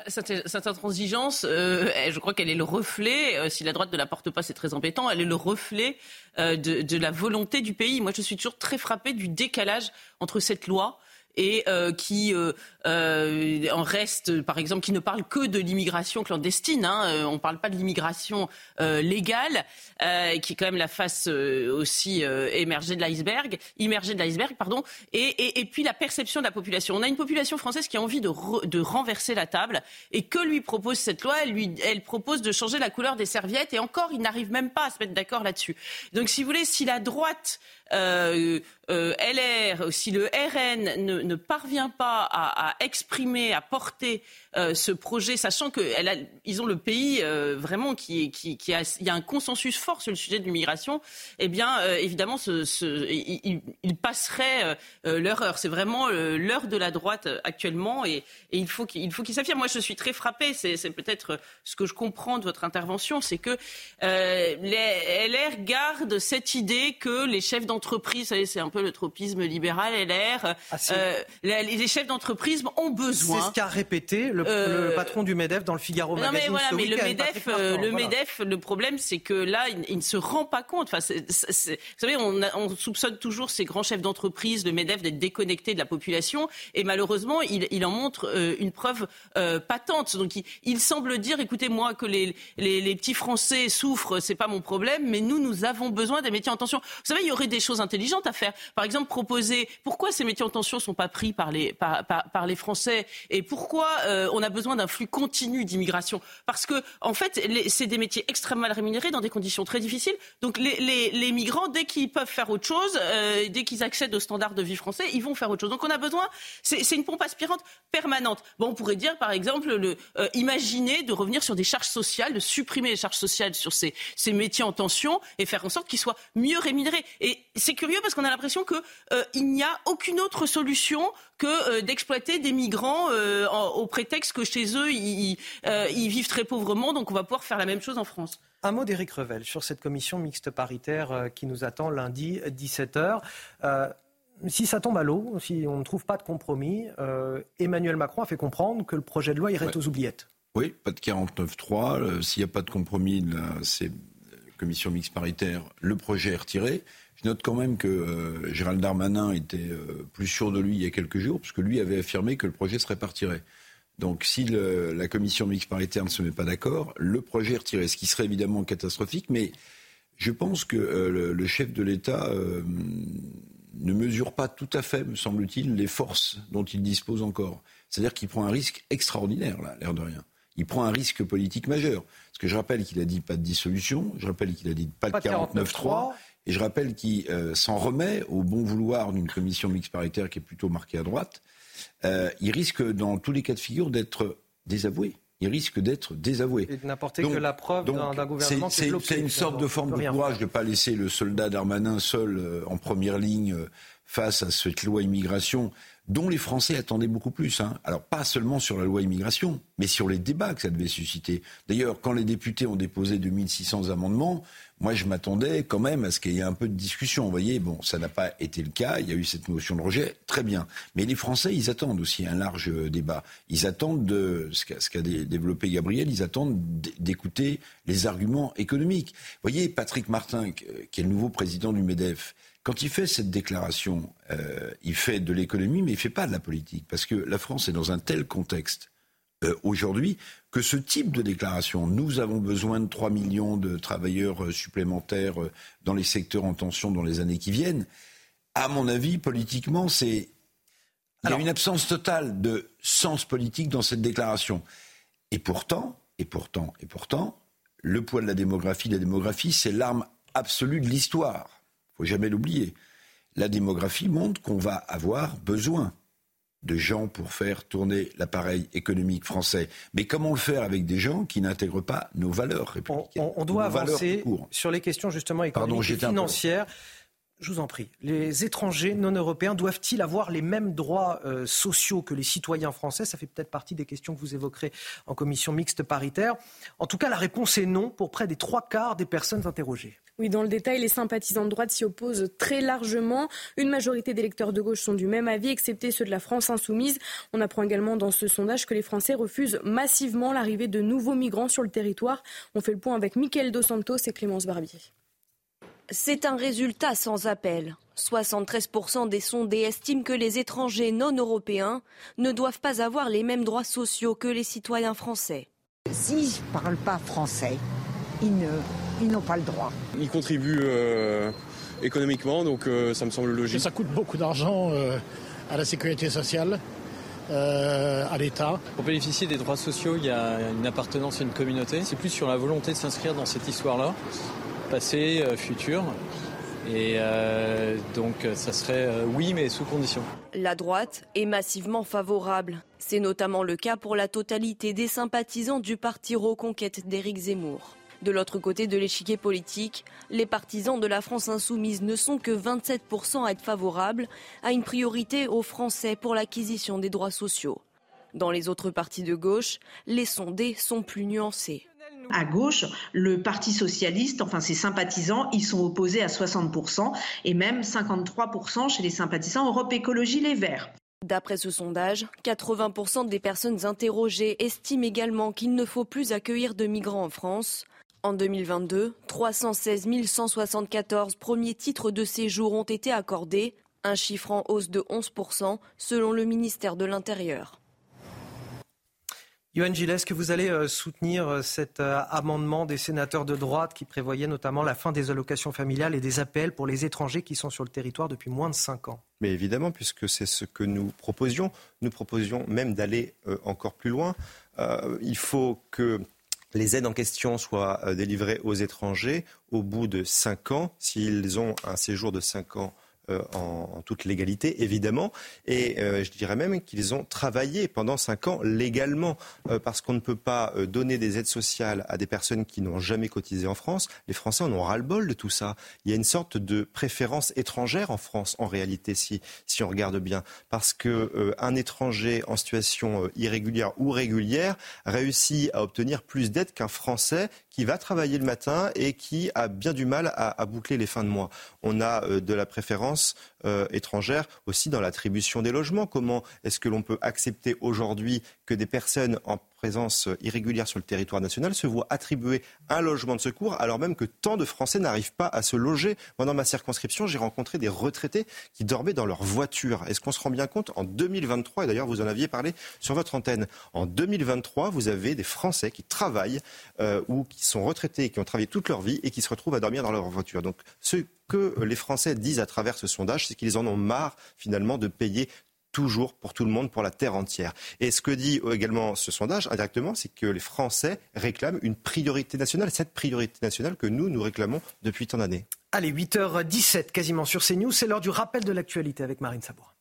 Cette, intransigeance, je crois qu'elle est le reflet, si la droite ne la porte pas, c'est très embêtant, elle est le reflet de, la volonté du pays. Moi, je suis toujours très frappée du décalage entre cette loi et qui euh, en reste, par exemple, qui ne parle que de l'immigration clandestine. Hein, euh, on ne parle pas de l'immigration euh, légale, euh, qui est quand même la face euh, aussi émergée de l'iceberg, immergée de l'iceberg, pardon. Et, et, et, puis la perception de la population. On a une population française qui a envie de, de renverser la table. Et que lui propose cette loi? Elle, lui, elle propose de changer la couleur des serviettes. Et encore, il n'arrive même pas à se mettre d'accord là-dessus. Donc, si vous voulez, si la droite euh, euh, LR, si le RN ne, parvient pas à, à, exprimer, à porter euh, ce projet, sachant qu'ils ont le pays euh, vraiment qui, qui, qui a, il y a un consensus fort sur le sujet de l'immigration, eh bien, euh, évidemment, ce, ce, ils, il passeraient leur heure. C'est vraiment l'heure de la droite actuellement et, et il faut qu'il faut qu'ils s'affirment. Moi, je suis très frappée. C'est peut-être ce que je comprends de votre intervention, c'est que les LR gardent cette idée que les chefs d'entreprise, c'est un peu le tropisme libéral LR, ah, les, les, chefs d'entreprise ont besoin. C'est ce qu'a répété le, euh, patron du MEDEF dans le Figaro non, mais voilà, mais le MEDEF, euh, le MEDEF, le problème, c'est que là, il, ne se rend pas compte. Enfin, vous savez, on, on, soupçonne toujours ces grands chefs d'entreprise, le MEDEF, d'être déconnectés de la population, et malheureusement, il, il en montre euh, une preuve patente. Donc, il, il, semble dire, écoutez, moi, que les, les, les petits Français souffrent, c'est pas mon problème, mais nous, nous avons besoin des métiers en tension. Vous savez, il y aurait des choses intelligentes à faire. Par exemple, proposer pourquoi ces métiers en tension sont pas pris par les par, par, par les Français et pourquoi on a besoin d'un flux continu d'immigration parce que en fait c'est des métiers extrêmement mal rémunérés dans des conditions très difficiles. Donc les, migrants dès qu'ils peuvent faire autre chose, euh, dès qu'ils accèdent aux standards de vie français, ils vont faire autre chose. Donc on a besoin, c'est une pompe aspirante permanente. Bon, on pourrait dire par exemple, le, euh, imaginer de revenir sur des charges sociales, de supprimer les charges sociales sur ces, ces métiers en tension et faire en sorte qu'ils soient mieux rémunérés. Et c'est curieux parce qu'on a l'impression qu'il euh, n'y a aucune autre solution que euh, d'exploiter des migrants au prétexte que chez eux, euh, ils, vivent très pauvrement, donc on va pouvoir faire la même chose en France. Un mot d'Éric Revel sur cette commission mixte paritaire qui nous attend lundi 17h. si ça tombe à l'eau, si on ne trouve pas de compromis, Emmanuel Macron a fait comprendre que le projet de loi irait aux oubliettes. Oui, pas de 49-3. S'il n'y a pas de compromis, c'est commission mixte paritaire, le projet est retiré. Je note quand même que euh, Gérald Darmanin était euh, plus sûr de lui il y a quelques jours, puisque lui avait affirmé que le projet serait pas retiré. Donc si la commission mixte paritaire ne se met pas d'accord, le projet est retiré, ce qui serait évidemment catastrophique, mais je pense que euh, le, chef de l'État euh, ne mesure pas tout à fait, me semble-t-il, les forces dont il dispose encore. C'est-à-dire qu'il prend un risque extraordinaire, là, l'air de rien. Il prend un risque politique majeur. Parce que je rappelle qu'il a dit pas de dissolution, je rappelle qu'il a dit pas, de 49-3, et je rappelle qu'il euh, s'en remet au bon vouloir d'une commission mixte paritaire qui est plutôt marquée à droite. il risque, dans tous les cas de figure, d'être désavoué il risque d'être désavoué. Et de n'apporter que la preuve d'un gouvernement C'est une sorte de forme de courage de ne pas laisser le soldat Darmanin seul euh, en première ligne euh, face à cette loi immigration dont les Français attendaient beaucoup plus. Hein. Alors pas seulement sur la loi immigration, mais sur les débats que ça devait susciter. D'ailleurs, quand les députés ont déposé 2600 amendements, moi je m'attendais quand même à ce qu'il y ait un peu de discussion. Vous voyez, bon, ça n'a pas été le cas, il y a eu cette motion de rejet, très bien. Mais les Français, ils attendent aussi un large euh, débat. Ils attendent de, ce qu'a développé Gabriel, ils attendent d'écouter les arguments économiques. Vous voyez, Patrick Martin, qui est le nouveau président du MEDEF, quand il fait cette déclaration, euh, il fait de l'économie, mais il ne fait pas de la politique. Parce que la France est dans un tel contexte euh, aujourd'hui que ce type de déclaration, nous avons besoin de 3 millions de travailleurs euh, supplémentaires dans les secteurs en tension dans les années qui viennent, à mon avis, politiquement, c'est. Il y a une absence totale de sens politique dans cette déclaration. Et pourtant, et pourtant, et pourtant, le poids de la démographie, la démographie, c'est l'arme absolue de l'histoire faut jamais l'oublier. La démographie montre qu'on va avoir besoin de gens pour faire tourner l'appareil économique français. Mais comment le faire avec des gens qui n'intègrent pas nos valeurs républicaines On, doit avancer sur les questions justement économiques et financières. Je vous en prie. Les étrangers non européens doivent-ils avoir les mêmes droits euh, sociaux que les citoyens français? Ça fait peut-être partie des questions que vous évoquerez en commission mixte paritaire. En tout cas, la réponse est non pour près des trois quarts des personnes interrogées. Oui, dans le détail, les sympathisants de droite s'y opposent très largement. Une majorité d'électeurs de gauche sont du même avis, excepté ceux de la France insoumise. On apprend également dans ce sondage que les Français refusent massivement l'arrivée de nouveaux migrants sur le territoire. On fait le point avec Mickaël Dos Santos et Clémence Barbier. C'est un résultat sans appel. 73% des sondés estiment que les étrangers non européens ne doivent pas avoir les mêmes droits sociaux que les citoyens français. S'ils ne parlent pas français, ils ne ils n'ont pas le droit. Ils contribuent euh, économiquement, donc euh, ça me semble logique. Ça coûte beaucoup d'argent euh, à la sécurité sociale. à l'État. Pour bénéficier des droits sociaux, il y a une appartenance à une communauté. C'est plus sur la volonté de s'inscrire dans cette histoire-là, passé, futur. Et donc ça serait oui, mais sous condition. La droite est massivement favorable. C'est notamment le cas pour la totalité des sympathisants du parti Reconquête d'Éric Zemmour. De l'autre côté de l'échiquier politique, les partisans de la France insoumise ne sont que 27% à être favorables à une priorité aux Français pour l'acquisition des droits sociaux. Dans les autres partis de gauche, les sondés sont plus nuancés. À gauche, le Parti socialiste, enfin ses sympathisants, ils sont opposés à 60% et même 53% chez les sympathisants Europe Écologie Les Verts. D'après ce sondage, 80% des personnes interrogées estiment également qu'il ne faut plus accueillir de migrants en France. En 2022, 316 174 premiers titres de séjour ont été accordés, un chiffre en hausse de 11% selon le ministère de l'Intérieur. Yoann Gilles, est-ce que vous allez euh, soutenir euh, cet euh, amendement des sénateurs de droite qui prévoyait notamment la fin des allocations familiales et des appels pour les étrangers qui sont sur le territoire depuis moins de 5 ans? Mais évidemment, puisque c'est ce que nous proposions. Nous proposions même d'aller encore plus loin. il faut que les aides en question soient délivrées aux étrangers au bout de cinq ans, s'ils ont un séjour de cinq ans euh, en, toute légalité, évidemment. Et euh, je dirais même qu'ils ont travaillé pendant cinq ans légalement, euh, parce qu'on ne peut pas donner des aides sociales à des personnes qui n'ont jamais cotisé en France. Les Français en ont ras-le-bol de tout ça. Il y a une sorte de préférence étrangère en France, en réalité, si, on regarde bien, parce que un étranger en situation irrégulière ou régulière réussit à obtenir plus d'aides qu'un Français qui va travailler le matin et qui a bien du mal à boucler les fins de mois. On a de la préférence France euh, étrangères aussi dans l'attribution des logements. Comment est-ce que l'on peut accepter aujourd'hui que des personnes en présence irrégulière sur le territoire national se voient attribuer un logement de secours alors même que tant de Français n'arrivent pas à se loger? Moi, dans ma circonscription, j'ai rencontré des retraités qui dormaient dans leur voiture. Est-ce qu'on se rend bien compte? En 2023, et d'ailleurs vous en aviez parlé sur votre antenne, en 2023, vous avez des Français qui travaillent euh, ou qui sont retraités, qui ont travaillé toute leur vie et qui se retrouvent à dormir dans leur voiture. Donc ce que les Français disent à travers ce sondage, c'est qu'ils en ont marre finalement de payer toujours pour tout le monde, pour la terre entière. Et ce que dit également ce sondage, indirectement, c'est que les Français réclament une priorité nationale, cette priorité nationale que nous, nous réclamons depuis tant d'années. Allez, 8h17, quasiment sur CNews, c'est l'heure du rappel de l'actualité avec Marine Sabour.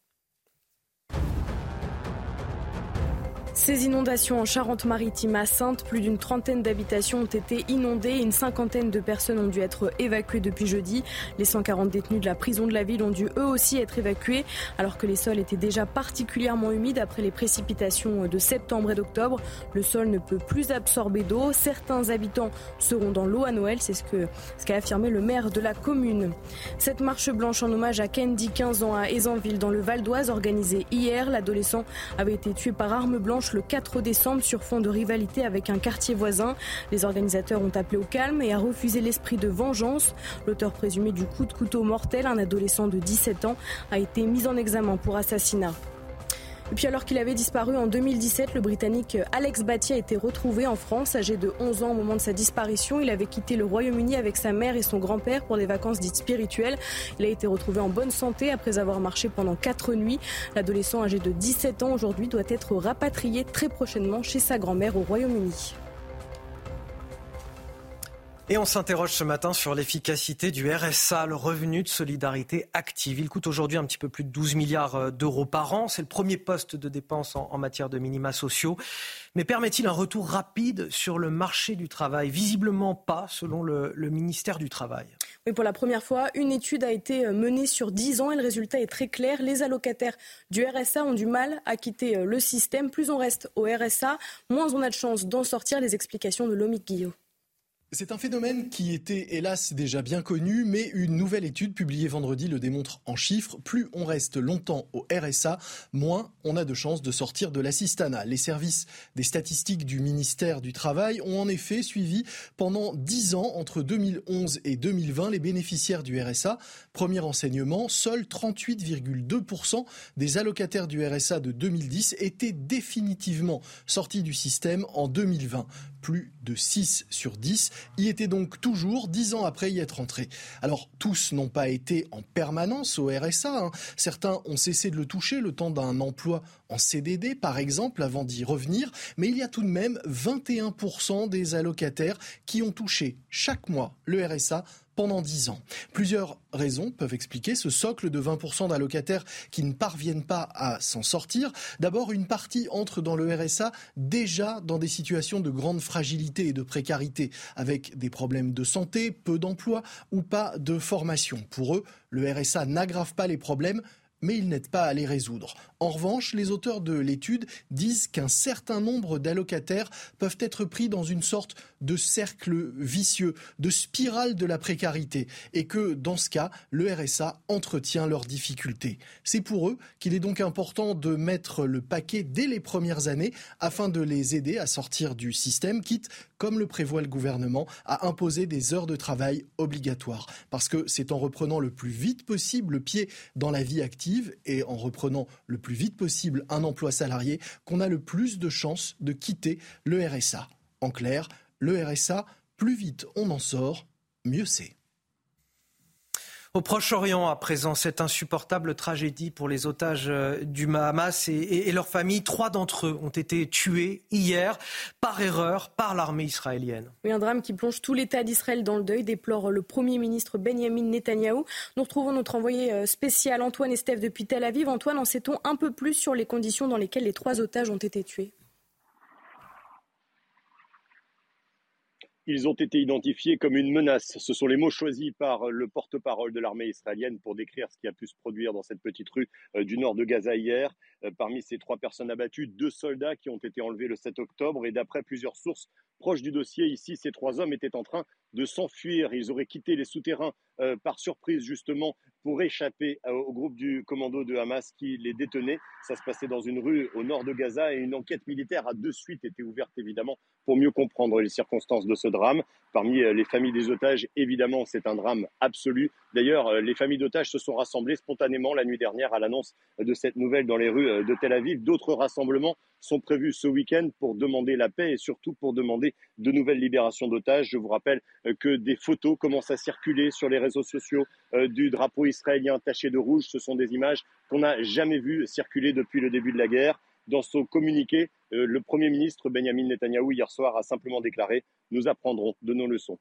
Ces inondations en Charente-Maritime à Sainte, plus d'une trentaine d'habitations ont été inondées et une cinquantaine de personnes ont dû être évacuées depuis jeudi. Les 140 détenus de la prison de la ville ont dû eux aussi être évacués alors que les sols étaient déjà particulièrement humides après les précipitations de septembre et d'octobre. Le sol ne peut plus absorber d'eau. Certains habitants seront dans l'eau à Noël, c'est ce qu'a ce affirmé le maire de la commune. Cette marche blanche en hommage à Kendi, 15 ans, à Aisanville, dans le Val d'Oise, organisée hier, l'adolescent avait été tué par arme blanche le 4 décembre sur fond de rivalité avec un quartier voisin. Les organisateurs ont appelé au calme et à refuser l'esprit de vengeance. L'auteur présumé du coup de couteau mortel, un adolescent de 17 ans, a été mis en examen pour assassinat. Et puis alors qu'il avait disparu en 2017, le Britannique Alex Batty a été retrouvé en France, âgé de 11 ans au moment de sa disparition. Il avait quitté le Royaume-Uni avec sa mère et son grand-père pour des vacances dites spirituelles. Il a été retrouvé en bonne santé après avoir marché pendant quatre nuits. L'adolescent âgé de 17 ans aujourd'hui doit être rapatrié très prochainement chez sa grand-mère au Royaume-Uni. Et on s'interroge ce matin sur l'efficacité du RSA, le revenu de solidarité active. Il coûte aujourd'hui un petit peu plus de 12 milliards euh, d'euros par an. C'est le premier poste de dépense en, matière de minima sociaux. Mais permet-il un retour rapide sur le marché du travail? Visiblement pas, selon le, ministère du Travail. Oui, pour la première fois, une étude a été euh, menée sur 10 ans et le résultat est très clair. Les allocataires du RSA ont du mal à quitter euh, le système. Plus on reste au RSA, moins on a de chances d'en sortir. Les explications de Guillot. C'est un phénomène qui était hélas déjà bien connu, mais une nouvelle étude publiée vendredi le démontre en chiffres. Plus on reste longtemps au RSA, moins on a de chances de sortir de l'assistanat. Les services des statistiques du ministère du Travail ont en effet suivi pendant 10 ans, entre 2011 et 2020, les bénéficiaires du RSA. Premier enseignement, seuls 38,2% des allocataires du RSA de 2010 étaient définitivement sortis du système en 2020 plus de 6 sur 10, y étaient donc toujours 10 ans après y être entrés. Alors tous n'ont pas été en permanence au RSA, hein. certains ont cessé de le toucher le temps d'un emploi en CDD par exemple avant d'y revenir, mais il y a tout de même 21% des allocataires qui ont touché chaque mois le RSA pendant 10 ans. Plusieurs raisons peuvent expliquer ce socle de 20% d'allocataires qui ne parviennent pas à s'en sortir. D'abord, une partie entre dans le RSA déjà dans des situations de grande fragilité et de précarité, avec des problèmes de santé, peu d'emploi ou pas de formation. Pour eux, le RSA n'aggrave pas les problèmes, mais il n'aide pas à les résoudre. En revanche, les auteurs de l'étude disent qu'un certain nombre d'allocataires peuvent être pris dans une sorte de cercle vicieux, de spirale de la précarité, et que dans ce cas, le RSA entretient leurs difficultés. C'est pour eux qu'il est donc important de mettre le paquet dès les premières années afin de les aider à sortir du système, quitte, comme le prévoit le gouvernement, à imposer des heures de travail obligatoires. Parce que c'est en reprenant le plus vite possible le pied dans la vie active et en reprenant le plus vite possible un emploi salarié qu'on a le plus de chances de quitter le RSA. En clair, le RSA, plus vite on en sort, mieux c'est. Au Proche-Orient, à présent, cette insupportable tragédie pour les otages euh, du Hamas et, leurs familles. Trois d'entre eux ont été tués hier par erreur par l'armée israélienne. Oui, un drame qui plonge tout l'État d'Israël dans le deuil, déplore le Premier ministre Benjamin Netanyahou. Nous retrouvons notre envoyé euh, spécial Antoine Estève depuis Tel Aviv. Antoine, en sait-on un peu plus sur les conditions dans lesquelles les trois otages ont été tués? Ils ont été identifiés comme une menace. Ce sont les mots choisis par le porte-parole de l'armée israélienne pour décrire ce qui a pu se produire dans cette petite rue euh, du nord de Gaza hier. Euh, parmi ces trois personnes abattues, deux soldats qui ont été enlevés le 7 octobre. Et d'après plusieurs sources proches du dossier, ici, ces trois hommes étaient en train de s'enfuir. Ils auraient quitté les souterrains euh, par surprise justement pour échapper au groupe du commando de Hamas qui les détenait. Ça se passait dans une rue au nord de Gaza et une enquête militaire a de suite été ouverte évidemment pour mieux comprendre les circonstances de ce drame. Parmi euh, les familles des otages, évidemment, c'est un drame absolu. D'ailleurs, euh, les familles d'otages se sont rassemblées spontanément la nuit dernière à l'annonce de cette nouvelle dans les rues de Tel Aviv. D'autres rassemblements sont prévus ce week-end pour demander la paix et surtout pour demander de nouvelles libérations d'otages. Je vous rappelle que des photos commencent à circuler sur les réseaux réseaux sociaux euh, du drapeau israélien taché de rouge. Ce sont des images qu'on n'a jamais vues circuler depuis le début de la guerre. Dans son communiqué, euh, le Premier ministre Benjamin Netanyahou hier soir a simplement déclaré Nous apprendrons de nos leçons.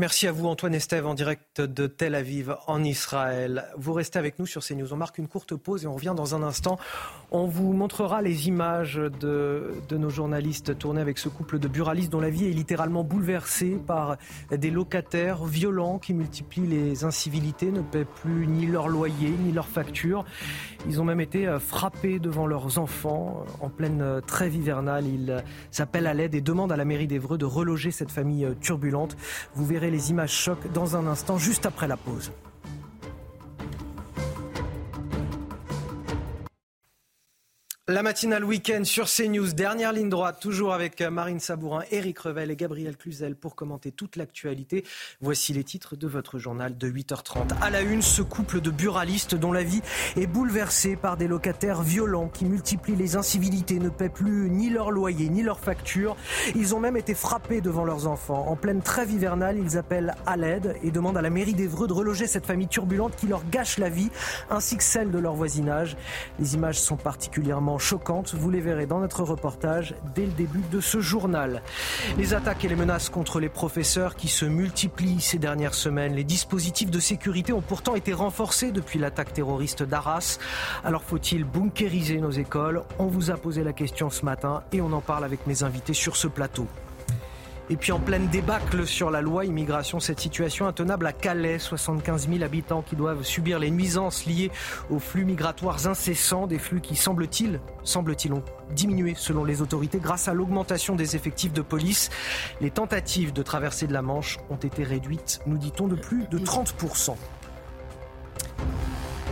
Merci à vous Antoine Estève en direct de Tel Aviv en Israël. Vous restez avec nous sur CNews. On marque une courte pause et on revient dans un instant. On vous montrera les images de, de nos journalistes tournées avec ce couple de buralistes dont la vie est littéralement bouleversée par des locataires violents qui multiplient les incivilités, ne paient plus ni leur loyer ni leurs factures. Ils ont même été frappés devant leurs enfants en pleine trêve hivernale. Ils appellent à l'aide et demandent à la mairie d'Evreux de reloger cette famille turbulente. Vous verrez les images choc dans un instant, juste après la pause. La matinale week-end sur CNews, dernière ligne droite, toujours avec Marine Sabourin, Éric Revel et Gabriel Cluzel pour commenter toute l'actualité. Voici les titres de votre journal de 8h30. À la une, ce couple de buralistes dont la vie est bouleversée par des locataires violents qui multiplient les incivilités, ne paient plus ni leur loyer ni leurs factures. Ils ont même été frappés devant leurs enfants. En pleine trêve hivernale, ils appellent à l'aide et demandent à la mairie d'Evreux de reloger cette famille turbulente qui leur gâche la vie ainsi que celle de leur voisinage. Les images sont particulièrement choquantes. Vous les verrez dans notre reportage dès le début de ce journal. Les attaques et les menaces contre les professeurs qui se multiplient ces dernières semaines. Les dispositifs de sécurité ont pourtant été renforcés depuis l'attaque terroriste d'Arras. Alors faut-il bunkériser nos écoles? On vous a posé la question ce matin et on en parle avec mes invités sur ce plateau. Et puis en pleine débâcle sur la loi immigration, cette situation intenable à Calais, 75 000 habitants qui doivent subir les nuisances liées aux flux migratoires incessants, des flux qui semble-t-il, semble-t-il, ont diminué selon les autorités grâce à l'augmentation des effectifs de police. Les tentatives de traversée de la Manche ont été réduites, nous dit-on, de plus de 30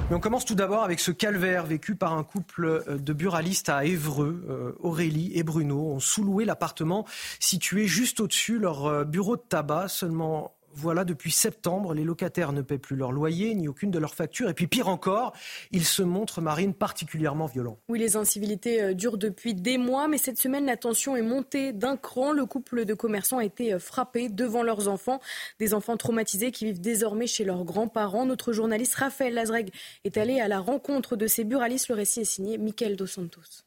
mais on commence tout d'abord avec ce calvaire vécu par un couple euh, de buralistes à Évreux. Euh, Aurélie et Bruno ont sous-loué l'appartement situé juste au-dessus leur euh, bureau de tabac. Seulement voilà, depuis septembre, les locataires ne paient plus leur loyer ni aucune de leurs factures. Et puis pire encore, ils se montrent, Marine, particulièrement violents. Oui, les incivilités euh, durent depuis des mois, mais cette semaine, la tension est montée d'un cran. Le couple de commerçants a été euh, frappé devant leurs enfants, des enfants traumatisés qui vivent désormais chez leurs grands-parents. Notre journaliste Raphaël Lazreg est allé à la rencontre de ces buralistes. Le récit est signé Michael Dos Santos.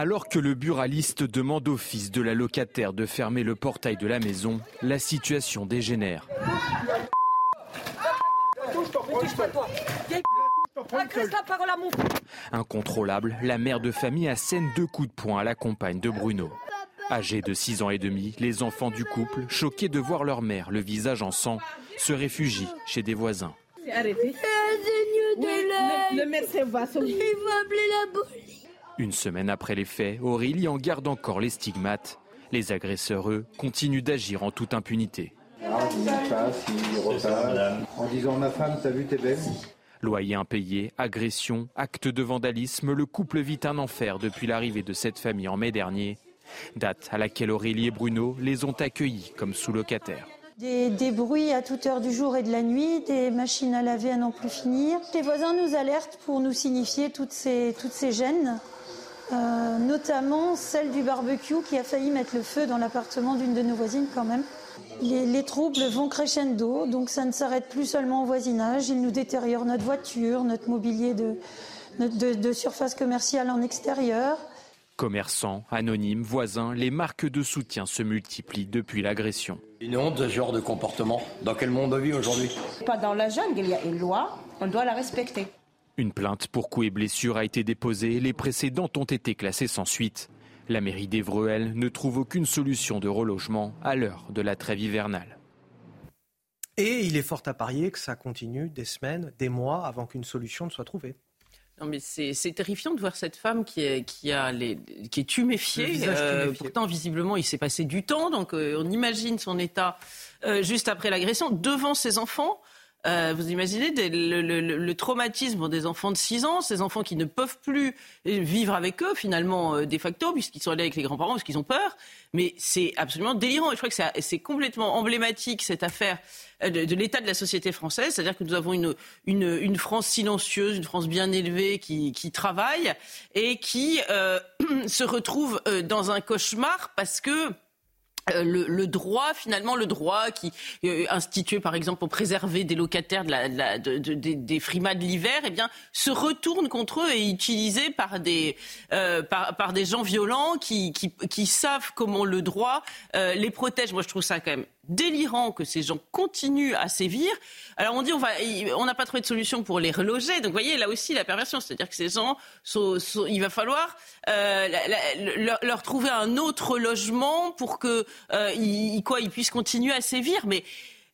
Alors que le buraliste demande au fils de la locataire de fermer le portail de la maison, la situation dégénère. Incontrôlable, la mère de famille assène deux coups de poing à la compagne de Bruno. Âgés de 6 ans et demi, les enfants du couple, choqués de voir leur mère le visage en sang, se réfugient chez des voisins. Le médecin va appeler la police. Une semaine après les faits, Aurélie en garde encore les stigmates. Les agresseurs, eux, continuent d'agir en toute impunité. En disant ma femme, t'as vu tes belles Loyer impayé, agression, acte de vandalisme, le couple vit un enfer depuis l'arrivée de cette famille en mai dernier. Date à laquelle Aurélie et Bruno les ont accueillis comme sous-locataires. Des, des, bruits à toute heure du jour et de la nuit, des machines à laver à n'en plus finir. Les voisins nous alertent pour nous signifier toutes ces, toutes ces gênes. Euh, notamment celle du barbecue qui a failli mettre le feu dans l'appartement d'une de nos voisines quand même. Les, les, troubles vont crescendo, donc ça ne s'arrête plus seulement au voisinage, ils nous détériorent notre voiture, notre mobilier de, de, de surface commerciale en extérieur. Commerçants, anonymes, voisins, les marques de soutien se multiplient depuis l'agression. Une honte, ce genre de comportement. Dans quel monde on vit aujourd'hui? Pas dans la jungle, il y a une loi, on doit la respecter. Une plainte pour coups et blessures a été déposée. Les précédentes ont été classées sans suite. La mairie d'Evreux, elle, ne trouve aucune solution de relogement à l'heure de la trêve hivernale. Et il est fort à parier que ça continue des semaines, des mois avant qu'une solution ne soit trouvée. Non, mais c'est terrifiant de voir cette femme qui est, qui a les, qui est tuméfiée. Euh, pourtant, visiblement, il s'est passé du temps. Donc, euh, on imagine son état euh, juste après l'agression devant ses enfants. Euh, vous imaginez le, traumatisme des enfants de 6 ans, ces enfants qui ne peuvent plus vivre avec eux finalement euh, de facto puisqu'ils sont allés avec les grands-parents parce qu'ils ont peur. Mais c'est absolument délirant. Et je crois que c'est complètement emblématique cette affaire euh, de, l'état de la société française, c'est-à-dire que nous avons une, une, France silencieuse, une France bien élevée qui, qui travaille et qui se retrouve dans un cauchemar parce que euh, le, droit, finalement, le droit qui euh, institué par exemple pour préserver des locataires de la, de, des frimas de l'hiver, eh bien, se retourne contre eux et est utilisé par des euh, par, des gens violents qui, qui, qui savent comment le droit les protège. Moi, je trouve ça quand même délirant que ces gens continuent à sévir. Alors on dit on va, on n'a pas trouvé de solution pour les reloger. Donc vous voyez là aussi la perversion, c'est-à-dire que ces gens, il va falloir euh, leur, trouver un autre logement pour que euh, quoi, ils puissent continuer à sévir. Mais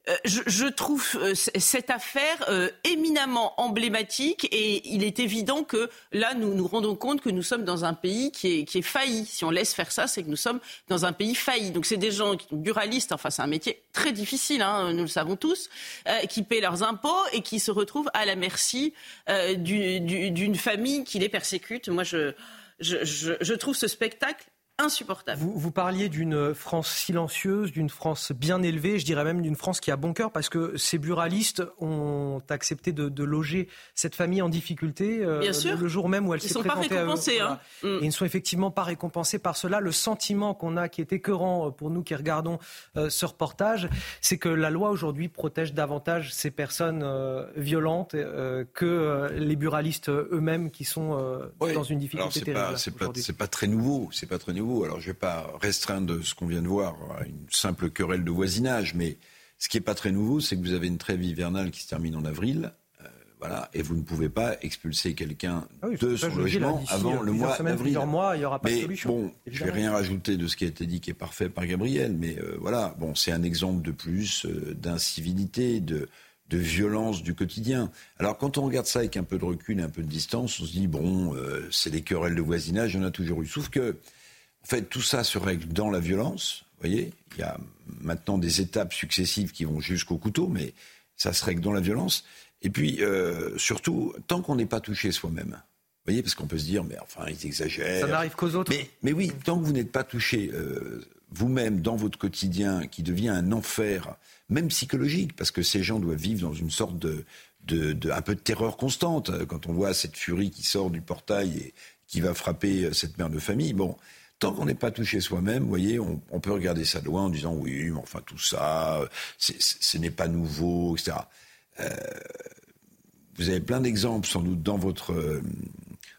euh, je, trouve euh, cette affaire euh, éminemment emblématique et il est évident que là, nous nous rendons compte que nous sommes dans un pays qui est, qui est failli. Si on laisse faire ça, c'est que nous sommes dans un pays failli. Donc c'est des gens qui sont buralistes, enfin c'est un métier très difficile, hein, nous le savons tous, qui paient leurs impôts et qui se retrouvent à la merci d'une famille qui les persécute. Moi, je, je trouve ce spectacle insupportable. Vous, vous parliez d'une France silencieuse, d'une France bien élevée, je dirais même d'une France qui a bon cœur, parce que ces buralistes ont accepté de, loger cette famille en difficulté euh, le, jour même où elle s'est présentée à eux. Hein. Mm. Et ils ne sont effectivement pas récompensés par cela. Le sentiment qu'on a, qui est écœurant euh, pour nous qui regardons euh, ce reportage, c'est que la loi aujourd'hui protège davantage ces personnes violentes que les buralistes eux-mêmes qui sont dans une difficulté terrible. C'est pas, pas, très nouveau. C'est pas très nouveau alors, je ne vais pas restreindre ce qu'on vient de voir à une simple querelle de voisinage, mais ce qui n'est pas très nouveau, c'est que vous avez une trêve hivernale qui se termine en avril. Euh, voilà, et vous ne pouvez pas expulser quelqu'un ah de son logement avant le mois d'avril. mois, il n'y aura pas de solution. Bon, je ne vais rien rajouter de ce qui a été dit qui est parfait par Gabriel, mais euh, voilà, bon, c'est un exemple de plus euh, d'incivilité, de, de violence du quotidien. Alors quand on regarde ça avec un peu de recul et un peu de distance, on se dit bon, c'est des querelles de voisinage, il y en a toujours eu. Sauf que en fait, tout ça se règle dans la violence. Vous voyez, il y a maintenant des étapes successives qui vont jusqu'au couteau, mais ça se règle dans la violence. Et puis, euh, surtout, tant qu'on n'est pas touché soi-même. Vous voyez, parce qu'on peut se dire, mais enfin, ils exagèrent. Ça n'arrive qu'aux autres. Mais, oui, tant que vous n'êtes pas touché euh, vous-même dans votre quotidien, qui devient un enfer, même psychologique, parce que ces gens doivent vivre dans une sorte de, de, un peu de terreur constante. Quand on voit cette furie qui sort du portail et qui va frapper cette mère de famille, bon, Tant qu'on n'est pas touché soi-même, vous voyez, on, peut regarder ça de loin en disant oui, mais enfin tout ça, ce n'est pas nouveau, etc. Euh, vous avez plein d'exemples sans doute dans votre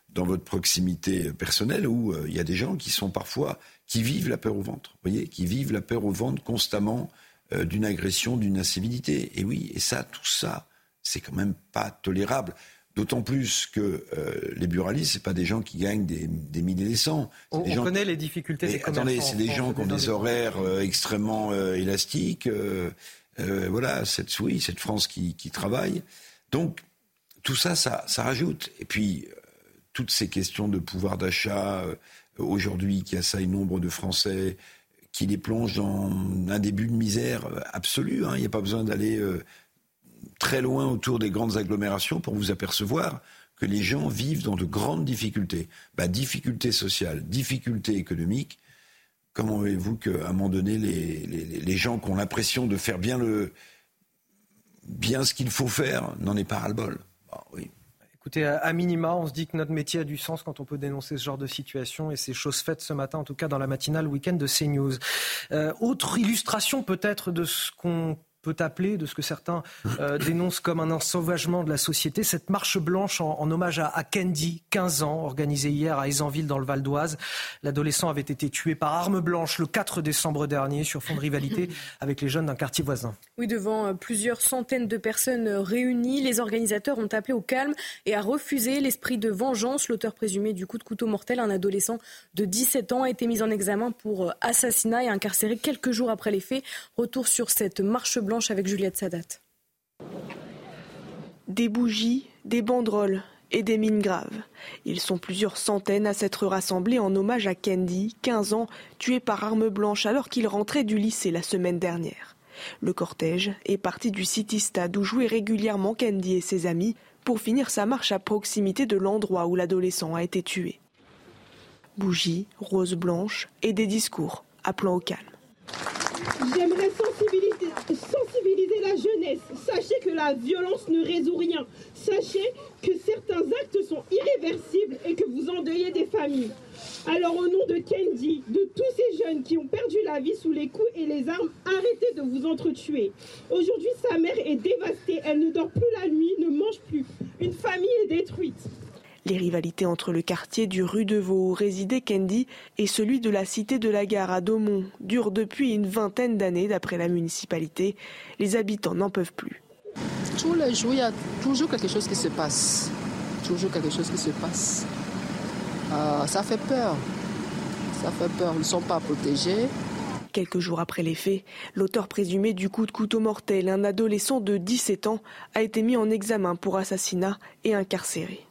dans votre proximité personnelle où euh, il y a des gens qui sont parfois qui vivent la peur au ventre, voyez, qui vivent la peur au ventre constamment euh, d'une agression, d'une incivilité. Et oui, et ça, tout ça, c'est quand même pas tolérable. D'autant plus que euh, les buralistes, c'est pas des gens qui gagnent des, des milliers des cents. On, connaît les difficultés des Attendez, c'est des gens qui ont des horaires euh, extrêmement euh, élastiques. voilà, cette, oui, cette France qui, qui, travaille. Donc, tout ça, ça, ça rajoute. Et puis, toutes ces questions de pouvoir d'achat, aujourd'hui, qui assaillent nombre de Français, qui les plongent dans un début de misère absolue. Hein. Il n'y a pas besoin d'aller très loin autour des grandes agglomérations pour vous apercevoir que les gens vivent dans de grandes difficultés. Bah, difficultés sociales, difficultés économiques. Comment voulez-vous qu'à un moment donné, les, gens qui ont l'impression de faire bien, le, bien ce qu'il faut faire n'en aient pas ras-le-bol? Bah, oui. Écoutez, à minima, on se dit que notre métier a du sens quand on peut dénoncer ce genre de situation et c'est chose faite ce matin, en tout cas dans la matinale week-end de CNews. Euh, autre illustration peut-être de ce qu'on peut appeler, de ce que certains euh, dénoncent comme un ensauvagement de la société. Cette marche blanche en, hommage à, à, Candy, 15 ans, organisée hier à Aisanville dans le Val d'Oise. L'adolescent avait été tué par arme blanche le 4 décembre dernier sur fond de rivalité avec les jeunes d'un quartier voisin. Oui, devant euh, plusieurs centaines de personnes euh, réunies, les organisateurs ont appelé au calme et à refuser l'esprit de vengeance. L'auteur présumé du coup de couteau mortel, un adolescent de 17 ans, a été mis en examen pour assassinat et incarcéré quelques jours après les faits. Retour sur cette marche blanche avec Juliette Sadat. Des bougies, des banderoles, et des mines graves. Ils sont plusieurs centaines à s'être rassemblés en hommage à Kendi, 15 ans, tué par arme blanche alors qu'il rentrait du lycée la semaine dernière. Le cortège est parti du City Stade où jouaient régulièrement Kendi et ses amis pour finir sa marche à proximité de l'endroit où l'adolescent a été tué. Bougies, roses blanches et des discours appelant au calme. J'aimerais sensibiliser. Sachez que la violence ne résout rien. Sachez que certains actes sont irréversibles et que vous endeuillez des familles. Alors au nom de Kendi, de tous ces jeunes qui ont perdu la vie sous les coups et les armes, arrêtez de vous entretuer. Aujourd'hui, sa mère est dévastée, elle ne dort plus la nuit, ne mange plus. Une famille est détruite. Les rivalités entre le quartier du rue de Vaux où résidait Kendi et celui de la cité de la gare à Daumont durent depuis une vingtaine d'années d'après la municipalité. Les habitants n'en peuvent plus. Tous les jours, il y a toujours quelque chose qui se passe. Toujours quelque chose qui se passe. Euh, ça fait peur. Ça fait peur. Ils ne sont pas protégés. Quelques jours après les faits, l'auteur présumé du coup de couteau mortel, un adolescent de 17 ans, a été mis en examen pour assassinat et incarcéré.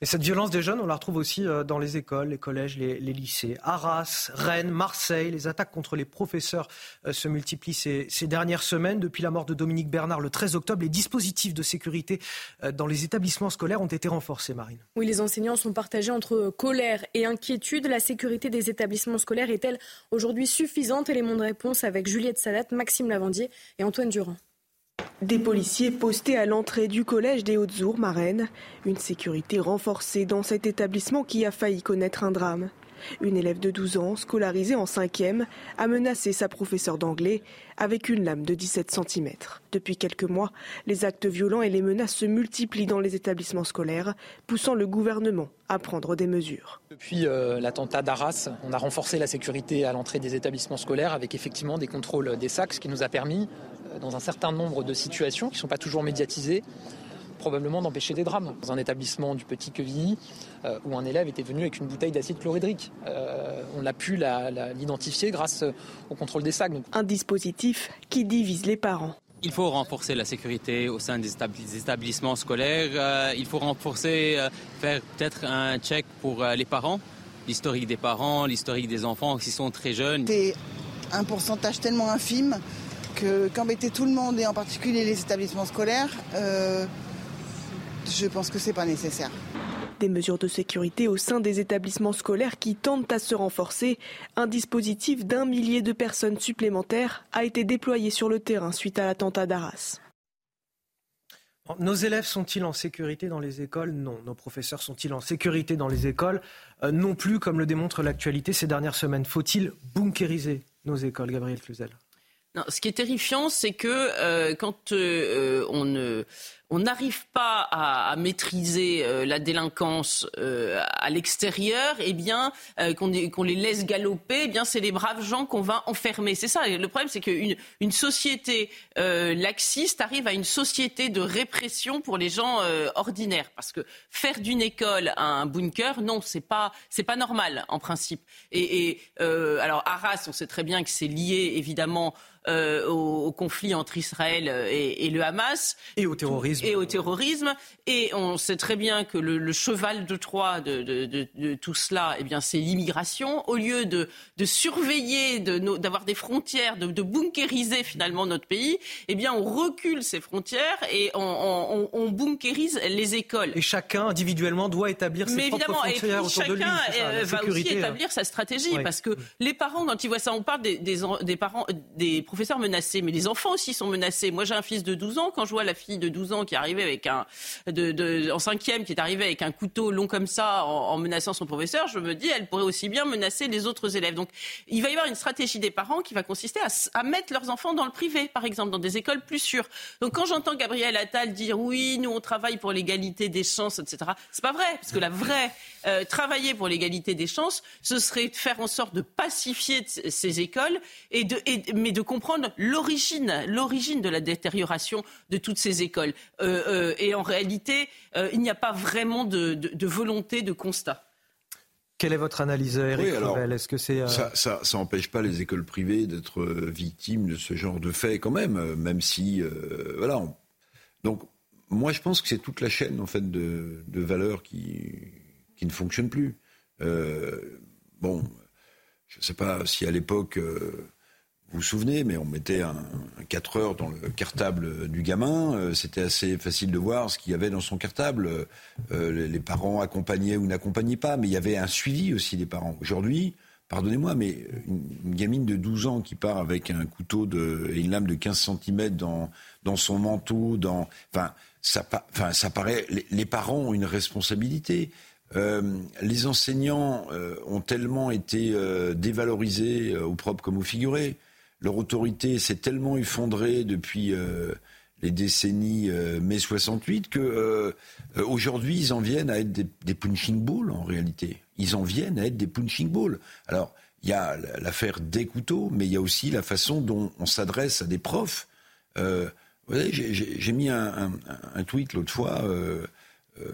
Et cette violence des jeunes, on la retrouve aussi euh, dans les écoles, les collèges, les, lycées. Arras, Rennes, Marseille, les attaques contre les professeurs euh, se multiplient ces, dernières semaines. Depuis la mort de Dominique Bernard le 13 octobre, les dispositifs de sécurité euh, dans les établissements scolaires ont été renforcés, Marine. Oui, les enseignants sont partagés entre colère et inquiétude. La sécurité des établissements scolaires est-elle aujourd'hui suffisante? Élément de réponse avec Juliette Salat, Maxime Lavandier et Antoine Durand. Des policiers postés à l'entrée du collège des Hautes-Ours, Marennes. Une sécurité renforcée dans cet établissement qui a failli connaître un drame. Une élève de 12 ans, scolarisée en 5e, a menacé sa professeure d'anglais avec une lame de 17 cm. Depuis quelques mois, les actes violents et les menaces se multiplient dans les établissements scolaires, poussant le gouvernement à prendre des mesures. Depuis euh, l'attentat d'Arras, on a renforcé la sécurité à l'entrée des établissements scolaires avec effectivement des contrôles des sacs, ce qui nous a permis, dans un certain nombre de situations qui ne sont pas toujours médiatisées, probablement d'empêcher des drames. Dans un établissement du Petit Quevilly, euh, où un élève était venu avec une bouteille d'acide chlorhydrique. Euh, on a pu l'identifier grâce au contrôle des sacs. Un dispositif qui divise les parents. Il faut renforcer la sécurité au sein des établissements scolaires. Euh, il faut renforcer, faire peut-être un check pour les parents, l'historique des parents, l'historique des enfants qui sont très jeunes. C'est un pourcentage tellement infime qu'embêter tout le monde et en particulier les établissements scolaires, je pense que ce n'est pas nécessaire. Des mesures de sécurité au sein des établissements scolaires qui tentent à se renforcer. Un dispositif d'un millier de personnes supplémentaires a été déployé sur le terrain suite à l'attentat d'Arras. Nos élèves sont-ils en sécurité dans les écoles? Non. Nos professeurs sont-ils en sécurité dans les écoles? Euh, Non plus, comme le démontre l'actualité ces dernières semaines. Faut-il bunkériser nos écoles, Gabriel Cluzel non, Ce qui est terrifiant, c'est que euh, quand euh, on ne on n'arrive pas à, maîtriser euh, la délinquance euh, à l'extérieur, eh bien, euh, qu'on les laisse galoper, eh bien, c'est les braves gens qu'on va enfermer. C'est ça. Le problème, c'est qu'une une société laxiste arrive à une société de répression pour les gens ordinaires. Parce que faire d'une école un bunker, non, c'est pas, pas normal en principe. Et, et alors, Arras, on sait très bien que c'est lié évidemment au, conflit entre Israël et, le Hamas. Et au terrorisme. Et au terrorisme. Et on sait très bien que le, cheval de Troie de, tout cela, eh bien, c'est l'immigration. Au lieu de, surveiller, d'avoir des frontières, de, bunkériser finalement notre pays, eh bien, on recule ces frontières et on, on, bunkérise les écoles. Et chacun individuellement doit établir ses Mais propres frontières autour de lui. Chacun euh, va aussi hein. établir sa stratégie parce que les parents, quand ils voient ça, on parle des, des, des parents, des professeurs menacés, mais les enfants aussi sont menacés. Moi, j'ai un fils de 12 ans. Quand je vois la fille de 12 ans qui est arrivée avec un, en cinquième, qui est arrivée avec un couteau long comme ça, en, menaçant son professeur, je me dis, elle pourrait aussi bien menacer les autres élèves. Donc, il va y avoir une stratégie des parents qui va consister à, à mettre leurs enfants dans le privé, par exemple, dans des écoles plus sûres. Donc, quand j'entends Gabriel Attal dire, oui, nous, on travaille pour l'égalité des chances, etc., c'est pas vrai, parce que la vraie euh, travailler pour l'égalité des chances, ce serait de faire en sorte de pacifier ces écoles, et de, mais de comprendre l'origine, l'origine de la détérioration de toutes ces écoles. Euh, euh, et en réalité, il n'y a pas vraiment de, volonté de constat. Quelle est votre analyse, Eric Est-ce que c'est ça, ça, empêche pas les écoles privées d'être victimes de ce genre de faits quand même, même si voilà. Donc moi, je pense que c'est toute la chaîne en fait de, valeurs qui, qui ne fonctionne plus. Euh, bon, je ne sais pas si à l'époque, euh, vous vous souvenez, mais on mettait un, 4 heures dans le cartable du gamin. Euh, c'était assez facile de voir ce qu'il y avait dans son cartable. les, parents accompagnaient ou n'accompagnaient pas, mais il y avait un suivi aussi des parents. Aujourd'hui, pardonnez-moi, mais une, gamine de 12 ans qui part avec un couteau de, et une lame de 15 cm dans, dans son manteau, dans, enfin, ça, enfin, ça paraît. Les, parents ont une responsabilité. Euh, les enseignants euh, ont tellement été euh, dévalorisés au propre comme au figuré. Leur autorité s'est tellement effondrée depuis les décennies mai 68 que aujourd'hui ils en viennent à être des, punching balls en réalité. Ils en viennent à être des punching balls. Alors il y a l'affaire des couteaux, mais il y a aussi la façon dont on s'adresse à des profs. Vous savez, j'ai mis un, tweet l'autre fois, euh, euh,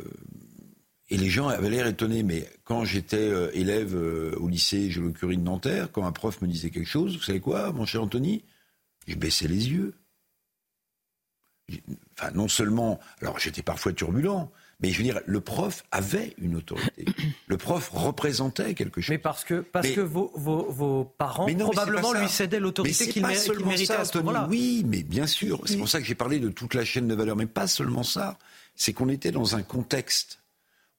et les gens avaient l'air étonnés. Mais quand j'étais euh, élève au lycée Jules Curie de Nanterre, quand un prof me disait quelque chose, vous savez quoi, mon cher Anthony? Je baissais les yeux. Enfin, non seulement, alors j'étais parfois turbulent, mais je veux dire, le prof avait une autorité. Le prof représentait quelque chose. Mais parce que, parce que vos, vos, vos parents probablement lui cédaient l'autorité qu'il méritait à ce moment-là. Oui, mais bien sûr. C'est pour ça que j'ai parlé de toute la chaîne de valeur. Mais pas seulement ça. C'est qu'on était dans un contexte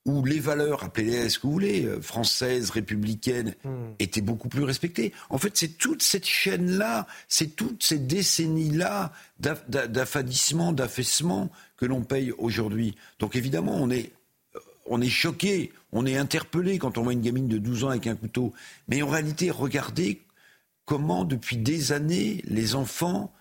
où les valeurs, appelez-les ce que vous voulez, euh, françaises, républicaines, hmm. étaient beaucoup plus respectées. En fait, c'est toute cette chaîne-là, c'est toutes ces décennies-là d'affadissement, d'affaissement que l'on paye aujourd'hui. Donc évidemment, on est, euh, on est choqué, on est interpellé quand on voit une gamine de 12 ans avec un couteau. Mais en réalité, regardez comment, depuis des années, les enfants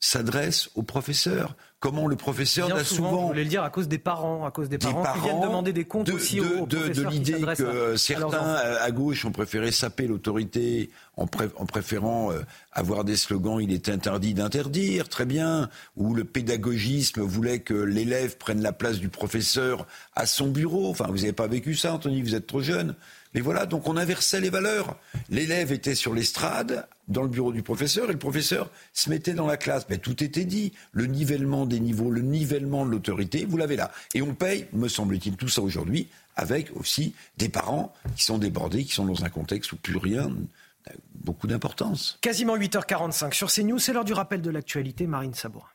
s'adressent aux professeurs comment le professeur a souvent, souvent... Vous voulez le dire à cause des parents, à cause des parents, qui viennent demander des comptes aussi de, aux, de, de l'idée que certains à gauche ont préféré saper l'autorité en, en, préférant euh, avoir des slogans il est interdit d'interdire, très bien, ou le pédagogisme voulait que l'élève prenne la place du professeur à son bureau. Enfin, vous n'avez pas vécu ça, Anthony, vous êtes trop jeune. Mais voilà, donc on inversait les valeurs. L'élève était sur l'estrade, dans le bureau du professeur, et le professeur se mettait dans la classe. Mais tout était dit. Le nivellement des niveaux, le nivellement de l'autorité, vous l'avez là. Et on paye, me semble-t-il, tout ça aujourd'hui, avec aussi des parents qui sont débordés, qui sont dans un contexte où plus rien n'a beaucoup d'importance. Quasiment 8h45 sur CNews, c'est l'heure du rappel de l'actualité, Marine Sabourin.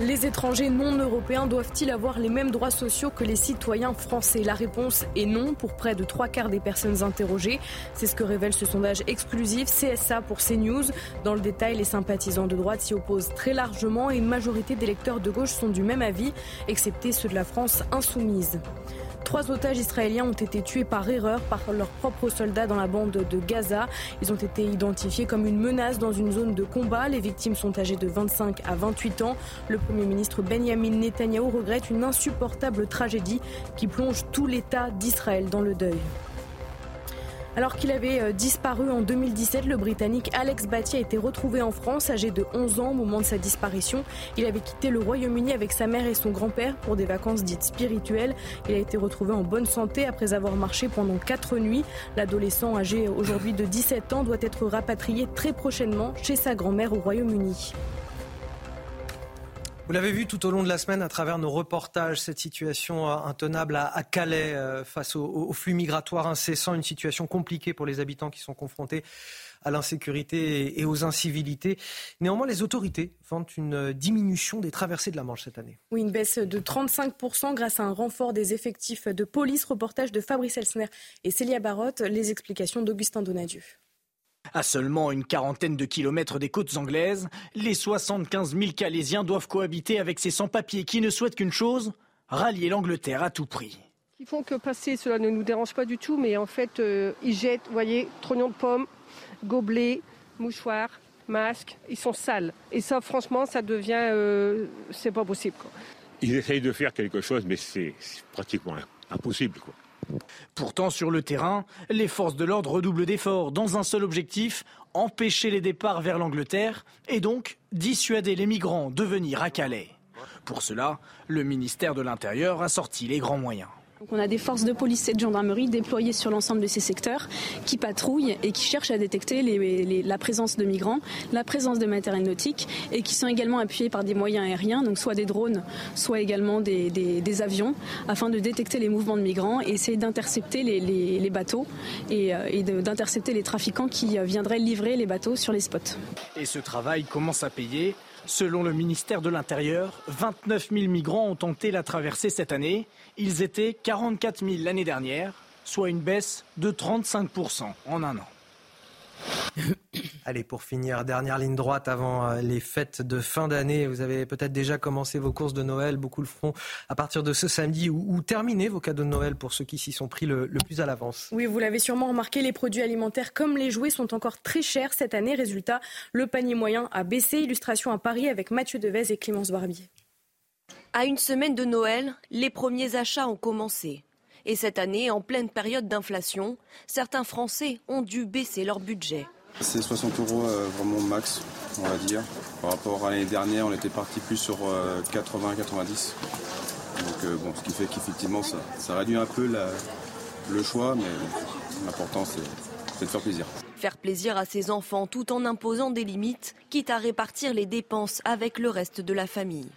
Les étrangers non européens doivent-ils avoir les mêmes droits sociaux que les citoyens français La réponse est non pour près de trois quarts des personnes interrogées. C'est ce que révèle ce sondage exclusif CSA pour CNews. Dans le détail, les sympathisants de droite s'y opposent très largement et une majorité d'électeurs de gauche sont du même avis, excepté ceux de la France insoumise. Trois otages israéliens ont été tués par erreur par leurs propres soldats dans la bande de Gaza. Ils ont été identifiés comme une menace dans une zone de combat. Les victimes sont âgées de 25 à 28 ans. Le Premier ministre Benjamin Netanyahou regrette une insupportable tragédie qui plonge tout l'État d'Israël dans le deuil. Alors qu'il avait euh, disparu en 2017, le Britannique Alex Batty a été retrouvé en France, âgé de 11 ans au moment de sa disparition. Il avait quitté le Royaume-Uni avec sa mère et son grand-père pour des vacances dites spirituelles. Il a été retrouvé en bonne santé après avoir marché pendant 4 nuits. L'adolescent âgé aujourd'hui de 17 ans doit être rapatrié très prochainement chez sa grand-mère au Royaume-Uni. Vous l'avez vu tout au long de la semaine à travers nos reportages, cette situation euh, intenable à, Calais euh, face au, flux migratoire incessant, une situation compliquée pour les habitants qui sont confrontés à l'insécurité et aux incivilités. Néanmoins, les autorités vantent une diminution des traversées de la Manche cette année. Oui, une baisse de 35% grâce à un renfort des effectifs de police. Reportage de Fabrice Elsner et Célia Barotte. Les explications d'Augustin Donadieu. À seulement une quarantaine de kilomètres des côtes anglaises, les 75 000 Calaisiens doivent cohabiter avec ces sans-papiers qui ne souhaitent qu'une chose, rallier l'Angleterre à tout prix. Ils font que passer, cela ne nous dérange pas du tout, mais en fait, euh, ils jettent, vous voyez, trognons de pommes, gobelets, mouchoirs, masques, ils sont sales. Et ça, franchement, ça devient. Euh, c'est pas possible. Ils essayent de faire quelque chose, mais c'est pratiquement impossible. Quoi. Pourtant, sur le terrain, les forces de l'ordre redoublent d'efforts dans un seul objectif, empêcher les départs vers l'Angleterre et donc dissuader les migrants de venir à Calais. Pour cela, le ministère de l'Intérieur a sorti les grands moyens. On a des forces de police et de gendarmerie déployées sur l'ensemble de ces secteurs qui patrouillent et qui cherchent à détecter la présence de migrants, la présence de matériel nautique et qui sont également appuyés par des moyens aériens, donc soit des drones, soit également des, avions, afin de détecter les mouvements de migrants et essayer d'intercepter les, bateaux et, euh, et d'intercepter les trafiquants qui euh, viendraient livrer les bateaux sur les spots. Et ce travail commence à payer. Selon le ministère de l'Intérieur, 29 000 migrants ont tenté la traversée cette année. Ils étaient 44 000 l'année dernière, soit une baisse de 35% en un an. Allez, pour finir, dernière ligne droite avant euh, les fêtes de fin d'année. Vous avez peut-être déjà commencé vos courses de Noël. Beaucoup le feront à partir de ce samedi ou, terminé vos cadeaux de Noël pour ceux qui s'y sont pris le, plus à l'avance. Oui, vous l'avez sûrement remarqué, les produits alimentaires comme les jouets sont encore très chers cette année. Résultat, le panier moyen a baissé. Illustration à Paris avec Mathieu Devez et Clémence Barbier. À une semaine de Noël, les premiers achats ont commencé. Et cette année, en pleine période d'inflation, certains Français ont dû baisser leur budget. C'est 60 euros euh, vraiment max, on va dire. Par rapport à l'année dernière, on était parti plus sur 80-90. Euh, Donc euh, bon, ce qui fait qu'effectivement, ça, réduit un peu le choix, mais l'important, c'est de faire plaisir. Faire plaisir à ses enfants tout en imposant des limites, quitte à répartir les dépenses avec le reste de la famille.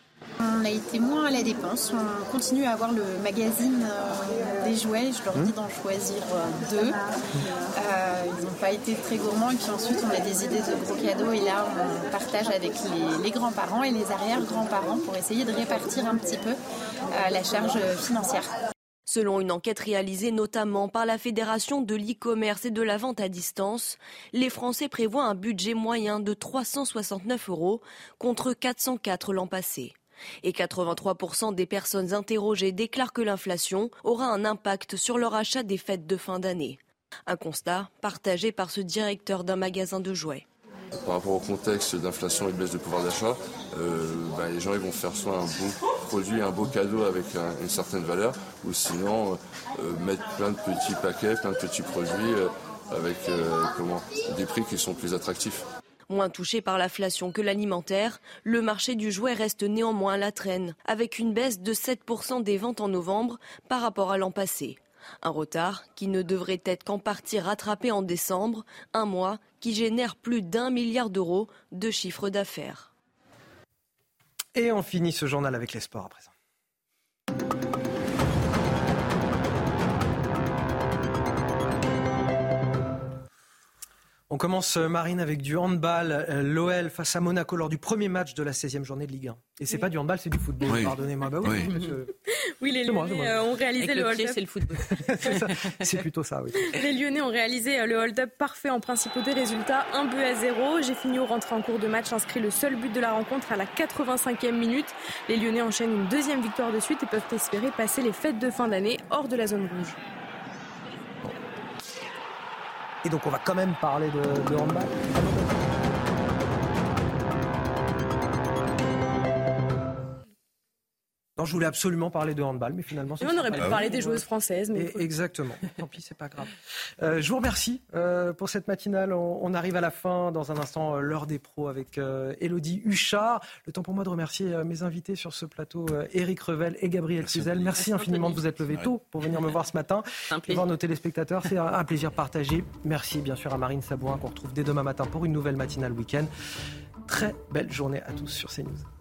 On a été moins à la dépense. On continue à avoir le magazine euh, des jouets. Je leur dis d'en choisir euh, deux. Euh, ils n'ont pas été très gourmands. Et puis ensuite, on a des idées de gros cadeaux. Et là, on partage avec les, grands-parents et les arrière-grands-parents pour essayer de répartir un petit peu la charge financière. Selon une enquête réalisée notamment par la Fédération de l'e-commerce et de la vente à distance, les Français prévoient un budget moyen de 369 euros contre 404 l'an passé. Et 83% des personnes interrogées déclarent que l'inflation aura un impact sur leur achat des fêtes de fin d'année. Un constat partagé par ce directeur d'un magasin de jouets. Par rapport au contexte d'inflation et de baisse de pouvoir d'achat, euh, bah, les gens vont faire soit un bon produit, un beau cadeau avec une certaine valeur, ou sinon euh, mettre plein de petits paquets, plein de petits produits euh, avec des prix qui sont plus attractifs. Moins touché par l'inflation que l'alimentaire, le marché du jouet reste néanmoins à la traîne, avec une baisse de 7% des ventes en novembre par rapport à l'an passé. Un retard qui ne devrait être qu'en partie rattrapé en décembre, un mois qui génère plus d'un milliard d'euros de chiffre d'affaires. Et on finit ce journal avec les sports à présent. On commence, euh, Marine, avec du handball. Euh, L'OL face à Monaco lors du premier match de la 16e journée de Ligue 1. Et c'est pas du handball, c'est du football. Pardonnez-moi. Bah oui, oui. les Lyonnais euh, ont réalisé le, hold-up. C'est le football. c'est plutôt ça, oui. Les Lyonnais ont réalisé le hold-up parfait en principauté. Résultat, un but à zéro. J'ai fini au rentré en cours de match, inscrit le seul but de la rencontre à la 85e minute. Les Lyonnais enchaînent une deuxième victoire de suite et peuvent espérer passer les fêtes de fin d'année hors de la zone rouge. Donc on va quand même parler de, de handball. Non, je voulais absolument parler de handball, mais finalement. On aurait pu parler des joueuses françaises, mais. exactement. Tant pis, c'est pas grave. Euh, je vous remercie euh, pour cette matinale. On, arrive à la fin. Dans un instant, euh, l'heure des pros avec Elodie Huchard. Le temps pour moi de remercier mes invités sur ce plateau, Éric Revel et Gabriel Cluzel. Merci, infiniment de vous être levé tôt pour venir me voir ce matin. Et voir nos téléspectateurs. C'est un, plaisir partagé. Merci bien sûr à Marine Sabouin qu'on retrouve dès demain matin pour une nouvelle matinale week-end. Très belle journée à tous sur CNews.